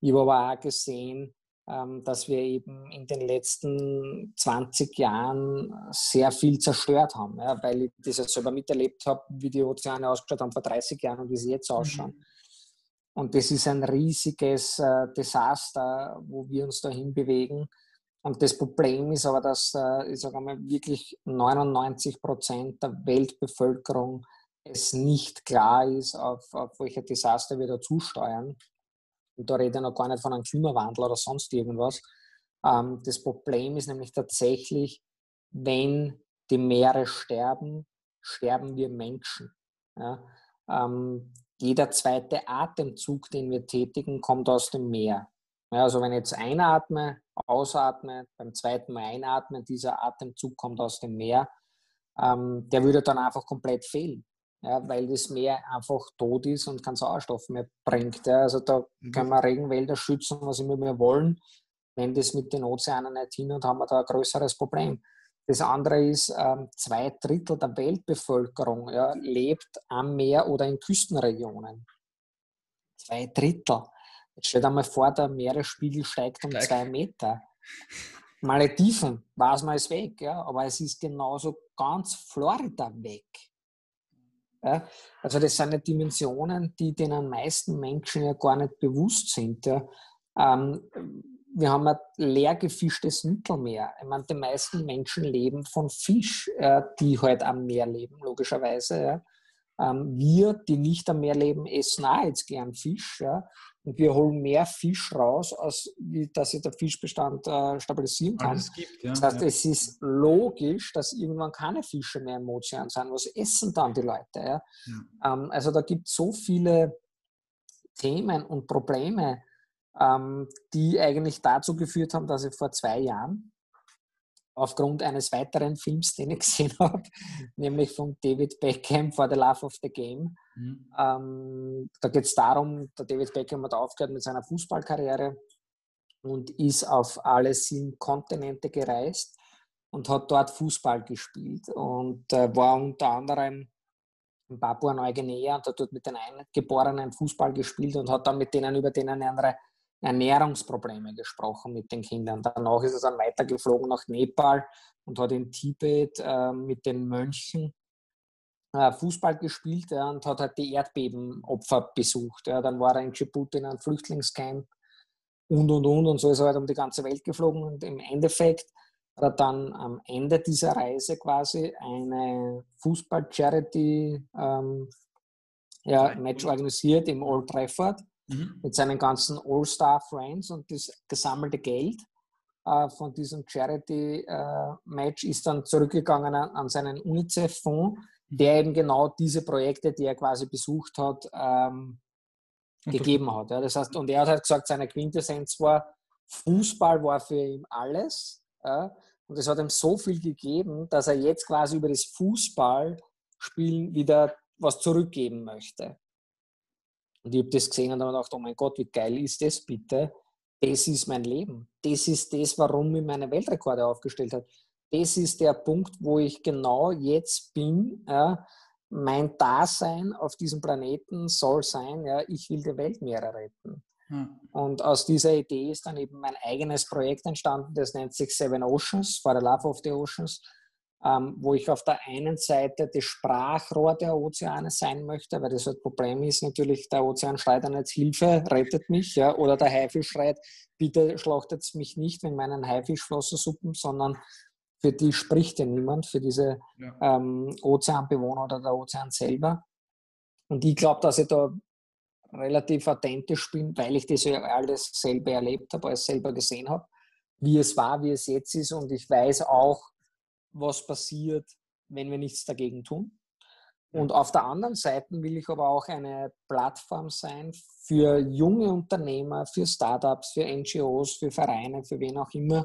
ich habe aber auch gesehen, ähm, dass wir eben in den letzten 20 Jahren sehr viel zerstört haben, weil ich das ja selber miterlebt habe, wie die Ozeane ausgeschaut haben vor 30 Jahren und wie sie jetzt ausschauen. Mhm. Und das ist ein riesiges äh, Desaster, wo wir uns dahin bewegen. Und das Problem ist aber, dass äh, ich sage mal, wirklich 99 Prozent der Weltbevölkerung es nicht klar ist, auf, auf welche Desaster wir da zusteuern. Und da rede ich noch gar nicht von einem Klimawandel oder sonst irgendwas. Ähm, das Problem ist nämlich tatsächlich, wenn die Meere sterben, sterben wir Menschen. Ja? Ähm, jeder zweite Atemzug, den wir tätigen, kommt aus dem Meer. Ja, also wenn ich jetzt einatme, ausatme, beim zweiten Mal einatmen, dieser Atemzug kommt aus dem Meer, ähm, der würde dann einfach komplett fehlen. ja, weil das Meer einfach tot ist und keinen Sauerstoff mehr bringt. Ja. Also da mhm. können wir Regenwälder schützen, was immer wir wollen. Wenn das mit den Ozeanen nicht hinhaut, haben wir da ein größeres Problem. Das andere ist, ähm, zwei Drittel der Weltbevölkerung ja, lebt am Meer oder in Küstenregionen. Zwei Drittel. Jetzt stellt einmal vor, der Meeresspiegel steigt um zwei Meter. Malediven, weiß man, ist weg, ja, aber es ist genauso ganz Florida weg. Ja? Also das sind ja Dimensionen, die den meisten Menschen ja gar nicht bewusst sind. Ja? Ähm, wir haben ein leer gefischtes Mittelmeer. Ich meine, die meisten Menschen leben von Fisch, äh, die halt am Meer leben, logischerweise. Ja? Ähm, wir, die nicht am Meer leben, essen auch jetzt gern Fisch. Ja? Und wir holen mehr Fisch raus, als dass sich der Fischbestand äh, stabilisieren kann. Das, gibt, ja, das heißt, ja. es ist logisch, dass irgendwann keine Fische mehr im Ozean sind. Was essen dann die Leute? Ja. Ähm, also da gibt es so viele Themen und Probleme, ähm, die eigentlich dazu geführt haben, dass ich vor zwei Jahren aufgrund eines weiteren Films, den ich gesehen habe, nämlich von David Beckham for the Love of the Game. Mhm. Ähm, da geht es darum, der David Beckham hat aufgehört mit seiner Fußballkarriere und ist auf alle sieben Kontinente gereist und hat dort Fußball gespielt und äh, war unter anderem in Papua-Neuguinea und hat dort mit den Eingeborenen Fußball gespielt und hat dann mit denen über denen andere Ernährungsprobleme gesprochen mit den Kindern. Danach ist er dann weitergeflogen nach Nepal und hat in Tibet äh, mit den Mönchen äh, Fußball gespielt ja, und hat halt die Erdbebenopfer besucht. Ja. Dann war er in Djibouti in einem Flüchtlingscamp und und und und so ist er halt um die ganze Welt geflogen und im Endeffekt hat er dann am Ende dieser Reise quasi eine Fußball-Charity ähm, ja, Match organisiert im Old Trafford mhm. mit seinen ganzen All-Star-Friends und das gesammelte Geld äh, von diesem Charity-Match äh, ist dann zurückgegangen an, an seinen UNICEF-Fonds, mhm. der eben genau diese Projekte, die er quasi besucht hat, ähm, gegeben hat. Ja. Das heißt, und er hat halt gesagt, seine Quintessenz war, Fußball war für ihn alles. Ja. Und es hat ihm so viel gegeben, dass er jetzt quasi über das Fußballspielen wieder was zurückgeben möchte. Und ich habe das gesehen und habe gedacht, oh mein Gott, wie geil ist das bitte? Das ist mein Leben. Das ist das, warum ich meine Weltrekorde aufgestellt habe. Das ist der Punkt, wo ich genau jetzt bin. Ja, mein Dasein auf diesem Planeten soll sein, ja, ich will die Weltmeere retten. Hm. Und aus dieser Idee ist dann eben mein eigenes Projekt entstanden, das nennt sich Seven Oceans, for the Love of the Oceans ähm, wo ich auf der einen Seite das Sprachrohr der Ozeane sein möchte, weil das halt Problem ist natürlich, der Ozean schreit dann jetzt Hilfe, rettet mich, ja, oder der Haifisch schreit, bitte schlachtet mich nicht wegen meinen Haifischflossensuppen, sondern für die spricht ja niemand, für diese ja. ähm, Ozeanbewohner oder der Ozean selber. Und ich glaube, dass ich da relativ authentisch bin, weil ich das ja alles selber erlebt habe, alles selber gesehen habe, wie es war, wie es jetzt ist. Und ich weiß auch, was passiert, wenn wir nichts dagegen tun. Und auf der anderen Seite will ich aber auch eine Plattform sein für junge Unternehmer, für Startups, für NGOs, für Vereine, für wen auch immer,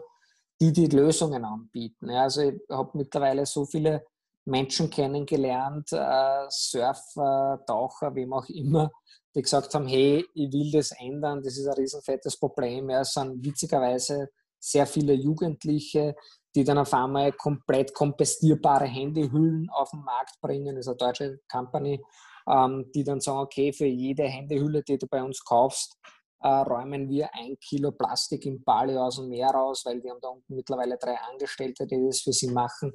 die die Lösungen anbieten. Also ich habe mittlerweile so viele Menschen kennengelernt, äh, Surfer, Taucher, wem auch immer, die gesagt haben, hey, ich will das ändern, das ist ein riesenfettes Problem. Ja, es sind witzigerweise sehr viele Jugendliche, die dann auf einmal komplett kompostierbare Handyhüllen auf den Markt bringen. Das ist eine deutsche Company, ähm, die dann sagen, okay, für jede Handyhülle, die du bei uns kaufst, äh, räumen wir ein Kilo Plastik im Bali aus dem Meer raus, weil wir haben da unten mittlerweile drei Angestellte, die das für sie machen.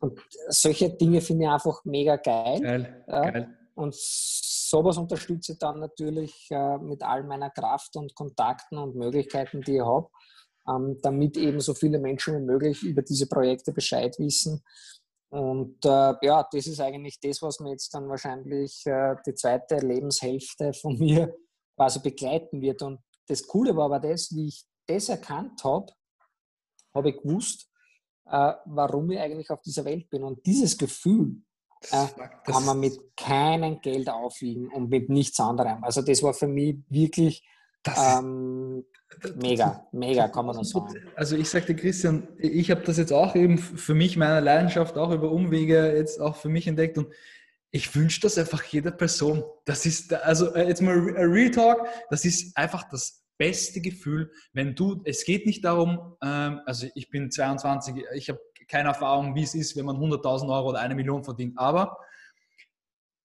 Und solche Dinge finde ich einfach mega geil. Geil, ja. geil. Und sowas unterstütze ich dann natürlich äh, mit all meiner Kraft und Kontakten und Möglichkeiten, die ich habe ähm, damit eben so viele Menschen wie möglich über diese Projekte Bescheid wissen. Und äh, ja, das ist eigentlich das, was mir jetzt dann wahrscheinlich äh, die zweite Lebenshälfte von mir quasi begleiten wird. Und das Coole war aber das, wie ich das erkannt habe, habe ich gewusst, äh, warum ich eigentlich auf dieser Welt bin. Und dieses Gefühl äh, kann man mit keinem Geld aufwiegen und mit nichts anderem. Also das war für mich wirklich ähm, mega, mega, kann man das sagen. Also ich sagte Christian, ich habe das jetzt auch eben für mich, meiner Leidenschaft auch über Umwege jetzt auch für mich entdeckt und ich wünsche das einfach jeder Person. Das ist, also äh, jetzt mal Real Talk, das ist einfach das beste Gefühl, wenn du, es geht nicht darum, ähm, also ich bin 22, ich habe keine Erfahrung, wie es ist, wenn man 100.000 Euro oder eine Million verdient, aber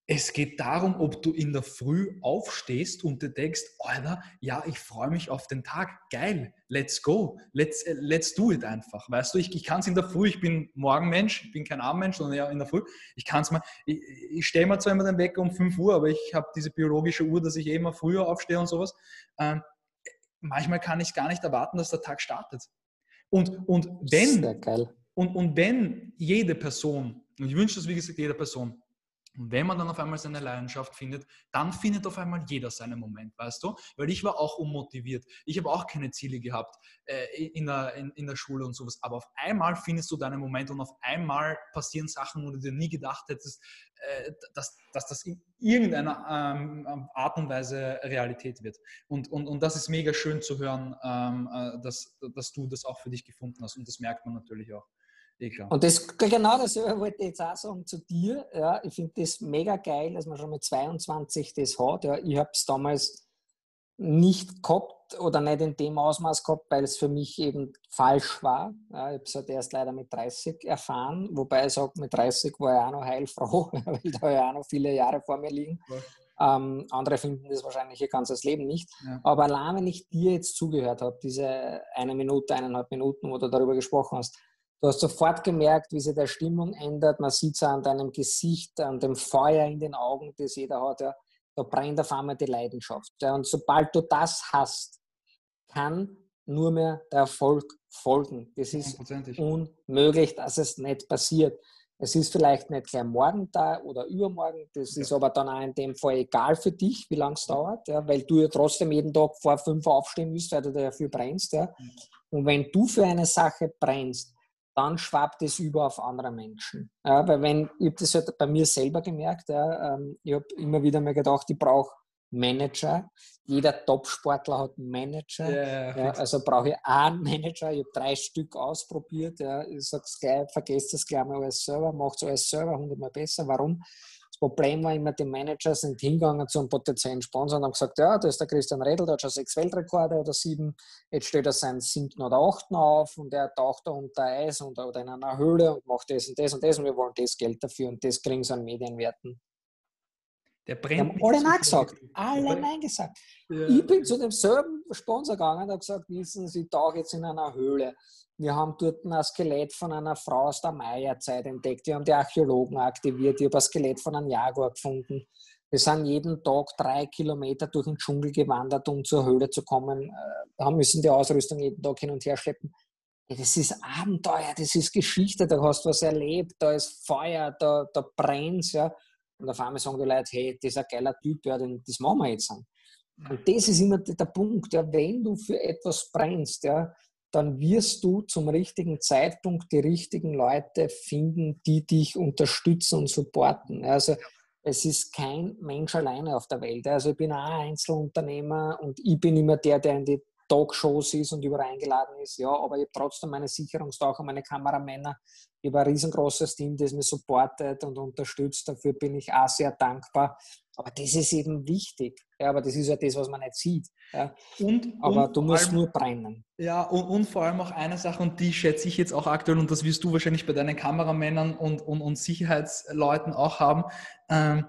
es geht darum, ob du in der Früh aufstehst und dir denkst, Alter, ja, ich freue mich auf den Tag. Geil, let's go. Let's, äh, let's do it einfach. Weißt du, ich, ich kann es in der Früh, ich bin Morgenmensch, ich bin kein Abendmensch, sondern ja in der Früh. Ich kann es mal, ich, ich stelle mir zwar immer den Wecker um 5 Uhr, aber ich habe diese biologische Uhr, dass ich eh immer früher aufstehe und sowas. Ähm, manchmal kann ich gar nicht erwarten, dass der Tag startet. Und, und wenn, Und, und wenn jede Person, und ich wünsche das wie gesagt jeder Person, und wenn man dann auf einmal seine Leidenschaft findet, dann findet auf einmal jeder seinen Moment, weißt du? Weil ich war auch unmotiviert. Ich habe auch keine Ziele gehabt äh, in, der, in, in, der Schule und sowas. Aber auf einmal findest du deinen Moment und auf einmal passieren Sachen, wo du dir nie gedacht hättest, äh, dass, dass das in irgendeiner ähm, Art und Weise Realität wird. Und, und, und das ist mega schön zu hören, ähm, äh, dass, dass du das auch für dich gefunden hast. Und das merkt man natürlich auch. Egal. Und das, genau das wollte ich jetzt auch sagen zu dir. Ja, ich finde das mega geil, dass man schon mit 22 das hat. Ja, ich habe es damals nicht gehabt oder nicht in dem Ausmaß gehabt, weil es für mich eben falsch war. Ja, ich habe es halt erst leider mit 30 erfahren, wobei ich sage, mit 30 war ich auch noch heilfroh, weil da ja auch noch viele Jahre vor mir liegen. Ja. Ähm, andere finden das wahrscheinlich ihr ganzes Leben nicht. Ja. Aber allein, wenn ich dir jetzt zugehört habe, diese eine Minute, eineinhalb Minuten, wo du darüber gesprochen hast, Du hast sofort gemerkt, wie sich der Stimmung ändert. Man sieht es an deinem Gesicht, an dem Feuer in den Augen, das jeder hat. Ja. Da brennt auf einmal die Leidenschaft. Ja. Und sobald du das hast, kann nur mehr der Erfolg folgen. Das ist unmöglich, dass es nicht passiert. Es ist vielleicht nicht gleich morgen da oder übermorgen. Das ja. ist aber dann auch in dem Fall egal für dich, wie lange es dauert, ja, weil du ja trotzdem jeden Tag vor fünf aufstehen musst, weil du dafür brennst. Ja. Und wenn du für eine Sache brennst, dann schwappt es über auf andere Menschen. Ja, weil wenn, ich habe das halt bei mir selber gemerkt, ja, ähm, ich habe immer wieder mal gedacht, ich brauche Manager. Jeder Top-Sportler hat einen Manager. Yeah, ja, also brauche ich einen Manager. Ich habe drei Stück ausprobiert. Ja. Ich sage es gleich, vergesst das gleich mal alles selber, macht es alles selber hundertmal besser. Warum? Problem war immer, die Manager sind hingegangen zu einem potenziellen Sponsor und haben gesagt, ja, da ist der Christian Redl, der hat schon sechs Weltrekorde oder sieben, jetzt steht er seinen siebten oder achten auf und er taucht da unter Eis und, oder in einer Höhle und macht das und das und das und wir wollen das Geld dafür und das kriegen sie an Medienwerten. Der brennt. Die haben alle Nein gesagt. Alle Nein gesagt. Ja. Ich bin zu demselben Sponsor gegangen und habe gesagt, wissen Sie, ich tauche jetzt in einer Höhle. Wir haben dort ein Skelett von einer Frau aus der Maya-Zeit entdeckt. Wir haben die Archäologen aktiviert. Ich habe ein Skelett von einem Jaguar gefunden. Wir sind jeden Tag drei Kilometer durch den Dschungel gewandert, um zur Höhle zu kommen. Wir äh, müssen die Ausrüstung jeden Tag hin und her schleppen. Das ist Abenteuer, das ist Geschichte, da hast du was erlebt, da ist Feuer, da, da brennt ja. Und auf einmal sagen die Leute, hey, das ist ein geiler Typ, ja, das machen wir jetzt. Und das ist immer der Punkt, ja, wenn du für etwas brennst, ja, dann wirst du zum richtigen Zeitpunkt die richtigen Leute finden, die dich unterstützen und supporten. Also es ist kein Mensch alleine auf der Welt. Also ich bin auch ein Einzelunternehmer und ich bin immer der, der in die Talkshows ist und überall eingeladen ist. Ja, aber ich habe trotzdem meine Sicherungstaucher, meine Kameramänner. Ich habe ein riesengroßes Team, das mich supportet und unterstützt. Dafür bin ich auch sehr dankbar. Aber das ist eben wichtig. Ja, aber das ist ja das, was man nicht sieht. Ja. Und, aber und du musst allem, nur brennen. Ja, und, und, vor allem auch eine Sache, und die schätze ich jetzt auch aktuell, und das wirst du wahrscheinlich bei deinen Kameramännern und, und, und Sicherheitsleuten auch haben. Ähm,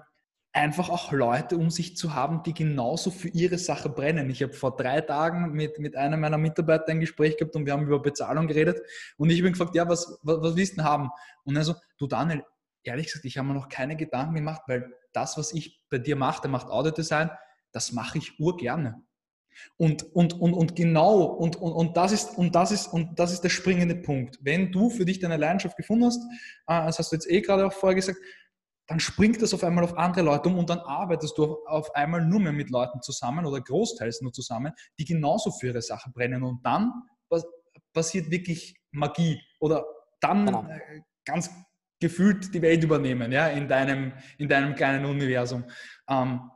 einfach auch Leute um sich zu haben, die genauso für ihre Sache brennen. Ich habe vor drei Tagen mit, mit einem meiner Mitarbeiter ein Gespräch gehabt und wir haben über Bezahlung geredet und ich ihn gefragt, ja, was, was, was willst du denn haben? Und er so, du Daniel, ehrlich gesagt, ich habe mir noch keine Gedanken gemacht, weil das, was ich bei dir mache, der macht Audiodesign, das mache ich urgerne. Und, und, und, und genau, und, und, und, das ist, und, das ist, und das ist der springende Punkt. Wenn du für dich deine Leidenschaft gefunden hast, äh, das hast du jetzt eh gerade auch vorher gesagt, dann springt das auf einmal auf andere Leute um und dann arbeitest du auf einmal nur mehr mit Leuten zusammen oder großteils nur zusammen, die genauso für ihre Sache brennen. Und dann passiert wirklich Magie oder dann genau. Äh, ganz gefühlt die Welt übernehmen, ja, in deinem, in deinem kleinen Universum. Ähm,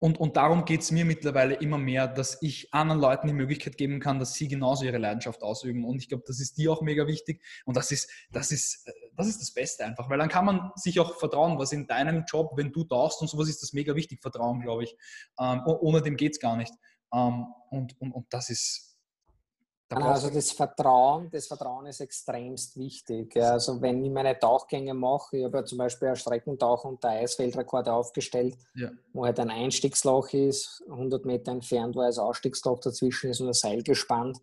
und, und darum geht es mir mittlerweile immer mehr, dass ich anderen Leuten die Möglichkeit geben kann, dass sie genauso ihre Leidenschaft ausüben. Und ich glaube, das ist dir auch mega wichtig. Und das ist, das ist, das ist das Beste einfach, weil dann kann man sich auch vertrauen, was in deinem Job, wenn du tauchst und sowas ist das mega wichtig, Vertrauen, glaube ich. Ähm, ohne dem geht es gar nicht. Ähm, und, und, und das ist, also das Vertrauen, das Vertrauen ist extremst wichtig. Also wenn ich meine Tauchgänge mache, ich habe ja zum Beispiel ein Streckentauch unter Eisfeldrekord aufgestellt, ja. wo halt ein Einstiegsloch ist, 100 Meter entfernt, wo ein Ausstiegsloch dazwischen ist und ein Seil gespannt.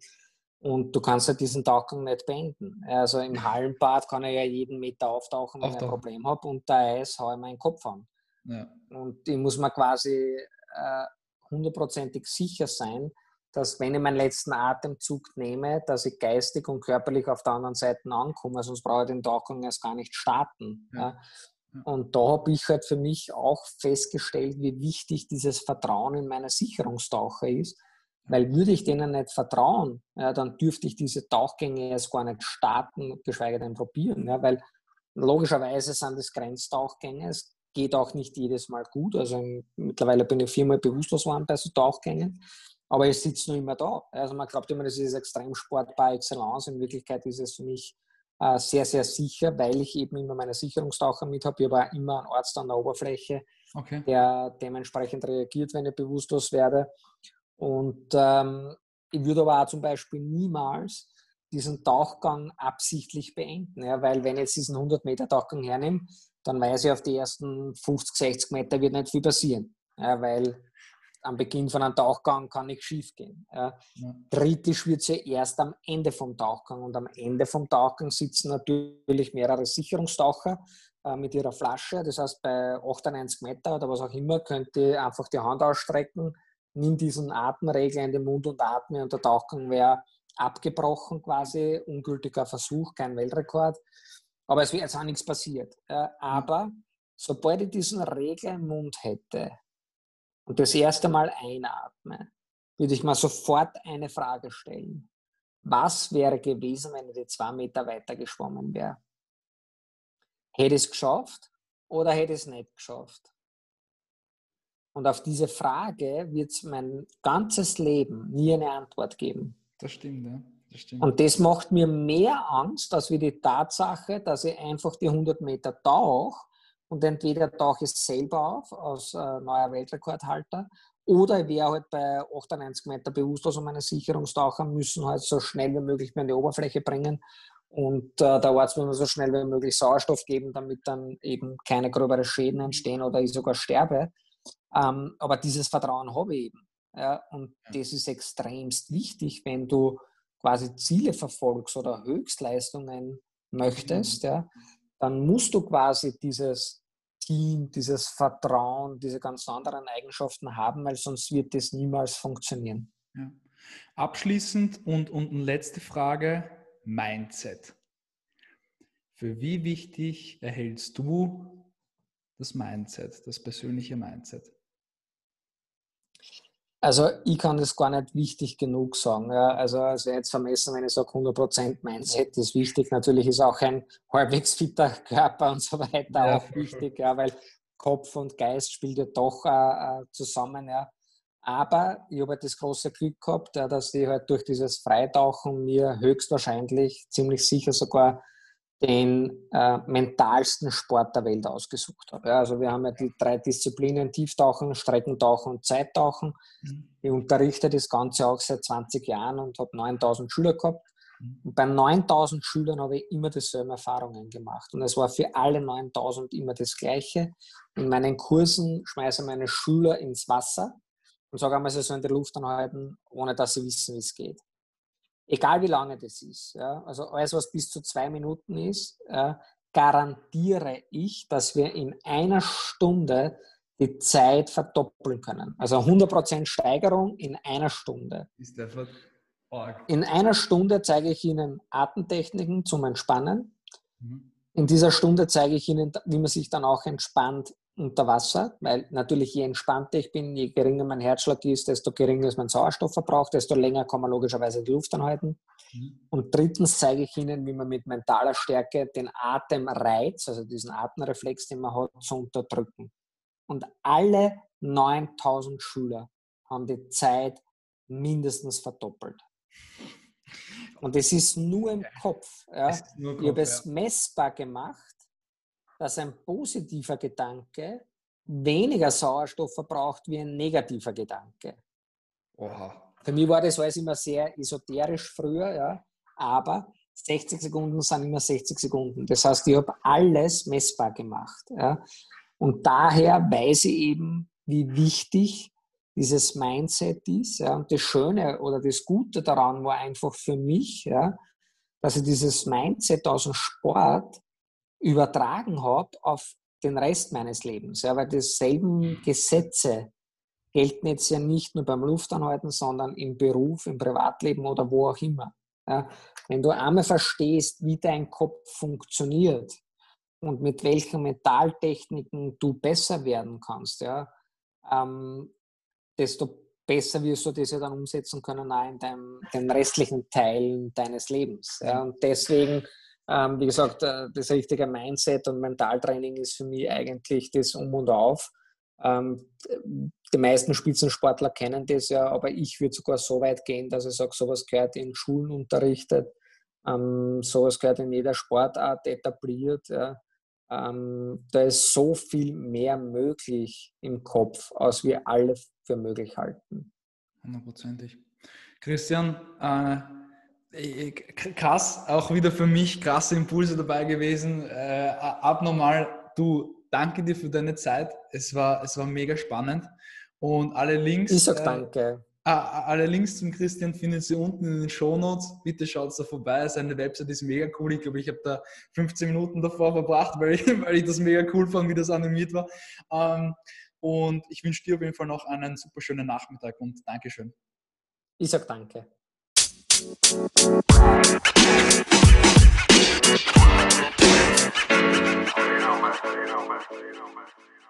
Und du kannst halt diesen Tauchgang nicht beenden. Also im Hallenbad kann ich ja jeden Meter auftauchen, wenn ich ein Problem habe. Und der Eis haue ich meinen Kopf an. Ja. Und ich muss mir quasi äh, hundertprozentig sicher sein, dass wenn ich meinen letzten Atemzug nehme, dass ich geistig und körperlich auf der anderen Seite ankomme, sonst brauche ich den Tauchgang erst gar nicht starten. Ja. Ja. Und da habe ich halt für mich auch festgestellt, wie wichtig dieses Vertrauen in meine Sicherungstaucher ist. Weil würde ich denen nicht vertrauen, ja, dann dürfte ich diese Tauchgänge erst gar nicht starten, geschweige denn probieren. Ja, weil logischerweise sind es Grenztauchgänge. Es geht auch nicht jedes Mal gut. Also mittlerweile bin ich viermal bewusstlos geworden bei so Tauchgängen. Aber ich sitze noch immer da. Also man glaubt immer, das ist Extremsport par excellence. In Wirklichkeit ist es für mich äh, sehr, sehr sicher, weil ich eben immer meine Sicherungstaucher mit habe. Ich habe immer einen Arzt an der Oberfläche, okay. der dementsprechend reagiert, wenn ich bewusstlos werde. Und ähm, ich würde aber auch zum Beispiel niemals diesen Tauchgang absichtlich beenden, ja, weil wenn ich jetzt diesen 100 Meter Tauchgang hernehme, dann weiß ich, auf die ersten 50, 60 Meter wird nicht viel passieren, ja, weil am Beginn von einem Tauchgang kann nichts schief gehen. Ja. Ja. Kritisch wird sie erst am Ende vom Tauchgang und am Ende vom Tauchgang sitzen natürlich mehrere Sicherungstaucher äh, mit ihrer Flasche. Das heißt, bei 98 Meter oder was auch immer könnt ihr einfach die Hand ausstrecken, nimm diesen Atemregler in den Mund und atme und der Tauchgang wäre abgebrochen quasi, ungültiger Versuch, kein Weltrekord. Aber es wäre jetzt auch nichts passiert. Aber sobald ich diesen Regler im Mund hätte, und das erste Mal einatme, würde ich mal sofort eine Frage stellen. Was wäre gewesen, wenn ich die zwei Meter weiter geschwommen wäre? Hätte ich es geschafft oder hätte ich es nicht geschafft? Und auf diese Frage wird es mein ganzes Leben nie eine Antwort geben. Das stimmt, ja. Das stimmt. Und das macht mir mehr Angst, als wie die Tatsache, dass ich einfach die 100 Meter tauche und entweder tauche ich selber auf als äh, neuer Weltrekordhalter oder ich wäre halt bei 98 Meter bewusstlos und meine Sicherungstaucher müssen halt so schnell wie möglich mehr an die Oberfläche bringen und äh, der Arzt will mir so schnell wie möglich Sauerstoff geben, damit dann eben keine gröberen Schäden entstehen oder ich sogar sterbe. Ähm, aber dieses Vertrauen habe ich eben. Ja, und ja. das ist extremst wichtig, wenn du quasi Ziele verfolgst oder Höchstleistungen möchtest, mhm. ja, dann musst du quasi dieses Team, dieses Vertrauen, diese ganzen anderen Eigenschaften haben, weil sonst wird das niemals funktionieren. Ja. Abschließend und, und letzte Frage, Mindset. Für wie wichtig erhältst du das Mindset, das persönliche Mindset? Also ich kann das gar nicht wichtig genug sagen. Ja. Also es wäre jetzt vermessen, wenn ich sage 100% Mindset ist wichtig. Natürlich ist auch ein halbwegs fitter Körper und so weiter ja. auch wichtig, ja, weil Kopf und Geist spielt ja doch äh, äh zusammen. Ja. Aber ich habe halt das große Glück gehabt, ja, dass ich halt durch dieses Freitauchen mir höchstwahrscheinlich, ziemlich sicher sogar den äh, mentalsten Sport der Welt ausgesucht habe. Ja, also wir haben ja die drei Disziplinen, Tieftauchen, Streckentauchen und Zeittauchen. Mhm. Ich unterrichte das Ganze auch seit 20 Jahren und habe 9000 Schüler gehabt. Mhm. Und bei 9000 Schülern habe ich immer dieselben Erfahrungen gemacht. Und es war für alle 9000 immer das Gleiche. In meinen Kursen schmeiße ich meine Schüler ins Wasser und sage einmal, sie sollen die Luft anhalten, ohne dass sie wissen, wie es geht egal wie lange das ist, ja, also alles, was bis zu zwei Minuten ist, ja, garantiere ich, dass wir in einer Stunde die Zeit verdoppeln können. Also 100% Steigerung in einer Stunde. Ist der in einer Stunde zeige ich Ihnen Atemtechniken zum Entspannen. Mhm. In dieser Stunde zeige ich Ihnen, wie man sich dann auch entspannt unter Wasser, weil natürlich je entspannter ich bin, je geringer mein Herzschlag ist, desto geringer ist mein Sauerstoffverbrauch, desto länger kann man logischerweise die Luft anhalten. Mhm. Und drittens zeige ich Ihnen, wie man mit mentaler Stärke den Atemreiz, also diesen Atemreflex, den man hat, zu unterdrücken. Und alle 9000 Schüler haben die Zeit mindestens verdoppelt. Und es ist nur im Kopf. Ja. Nur Kopf, ich habe es messbar gemacht, dass ein positiver Gedanke weniger Sauerstoff verbraucht wie ein negativer Gedanke. Oha. Für mich war das alles immer sehr esoterisch früher, ja, aber 60 Sekunden sind immer 60 Sekunden. Das heißt, ich habe alles messbar gemacht. Ja. Und daher weiß ich eben, wie wichtig dieses Mindset ist. Ja. Und das Schöne oder das Gute daran war einfach für mich, ja, dass ich dieses Mindset aus dem Sport übertragen habe auf den Rest meines Lebens. Ja, weil dieselben Gesetze gelten jetzt ja nicht nur beim Luftanhalten, sondern im Beruf, im Privatleben oder wo auch immer. Ja, wenn du einmal verstehst, wie dein Kopf funktioniert und mit welchen Mentaltechniken du besser werden kannst, ja, ähm, desto besser wirst du das ja dann umsetzen können auch in deinem, den restlichen Teilen deines Lebens. Ja. Und deswegen, ähm, wie gesagt, äh, das richtige Mindset und Mentaltraining ist für mich eigentlich das Um und Auf. Ähm, die meisten Spitzensportler kennen das ja, aber ich würde sogar so weit gehen, dass ich sage, sowas gehört in Schulen unterrichtet, ähm, sowas gehört in jeder Sportart etabliert. Ja. Ähm, da ist so viel mehr möglich im Kopf, als wir alle für möglich halten. Hundertprozentig. Christian, äh, krass, auch wieder für mich krasse Impulse dabei gewesen. Äh, abnormal, du, danke dir für deine Zeit. Es war, es war mega spannend. Und alle Links. Ich sag äh, danke. alle Links zum Christian findet Sie unten in den Show Notes. Bitte schaut da vorbei. Seine Website ist mega cool. Ich glaube, ich habe da 15 Minuten davor verbracht, weil ich, weil ich das mega cool fand, wie das animiert war. Ähm, und ich wünsche dir auf jeden Fall noch einen super schönen Nachmittag und Dankeschön. Ich sag danke. You know, man. You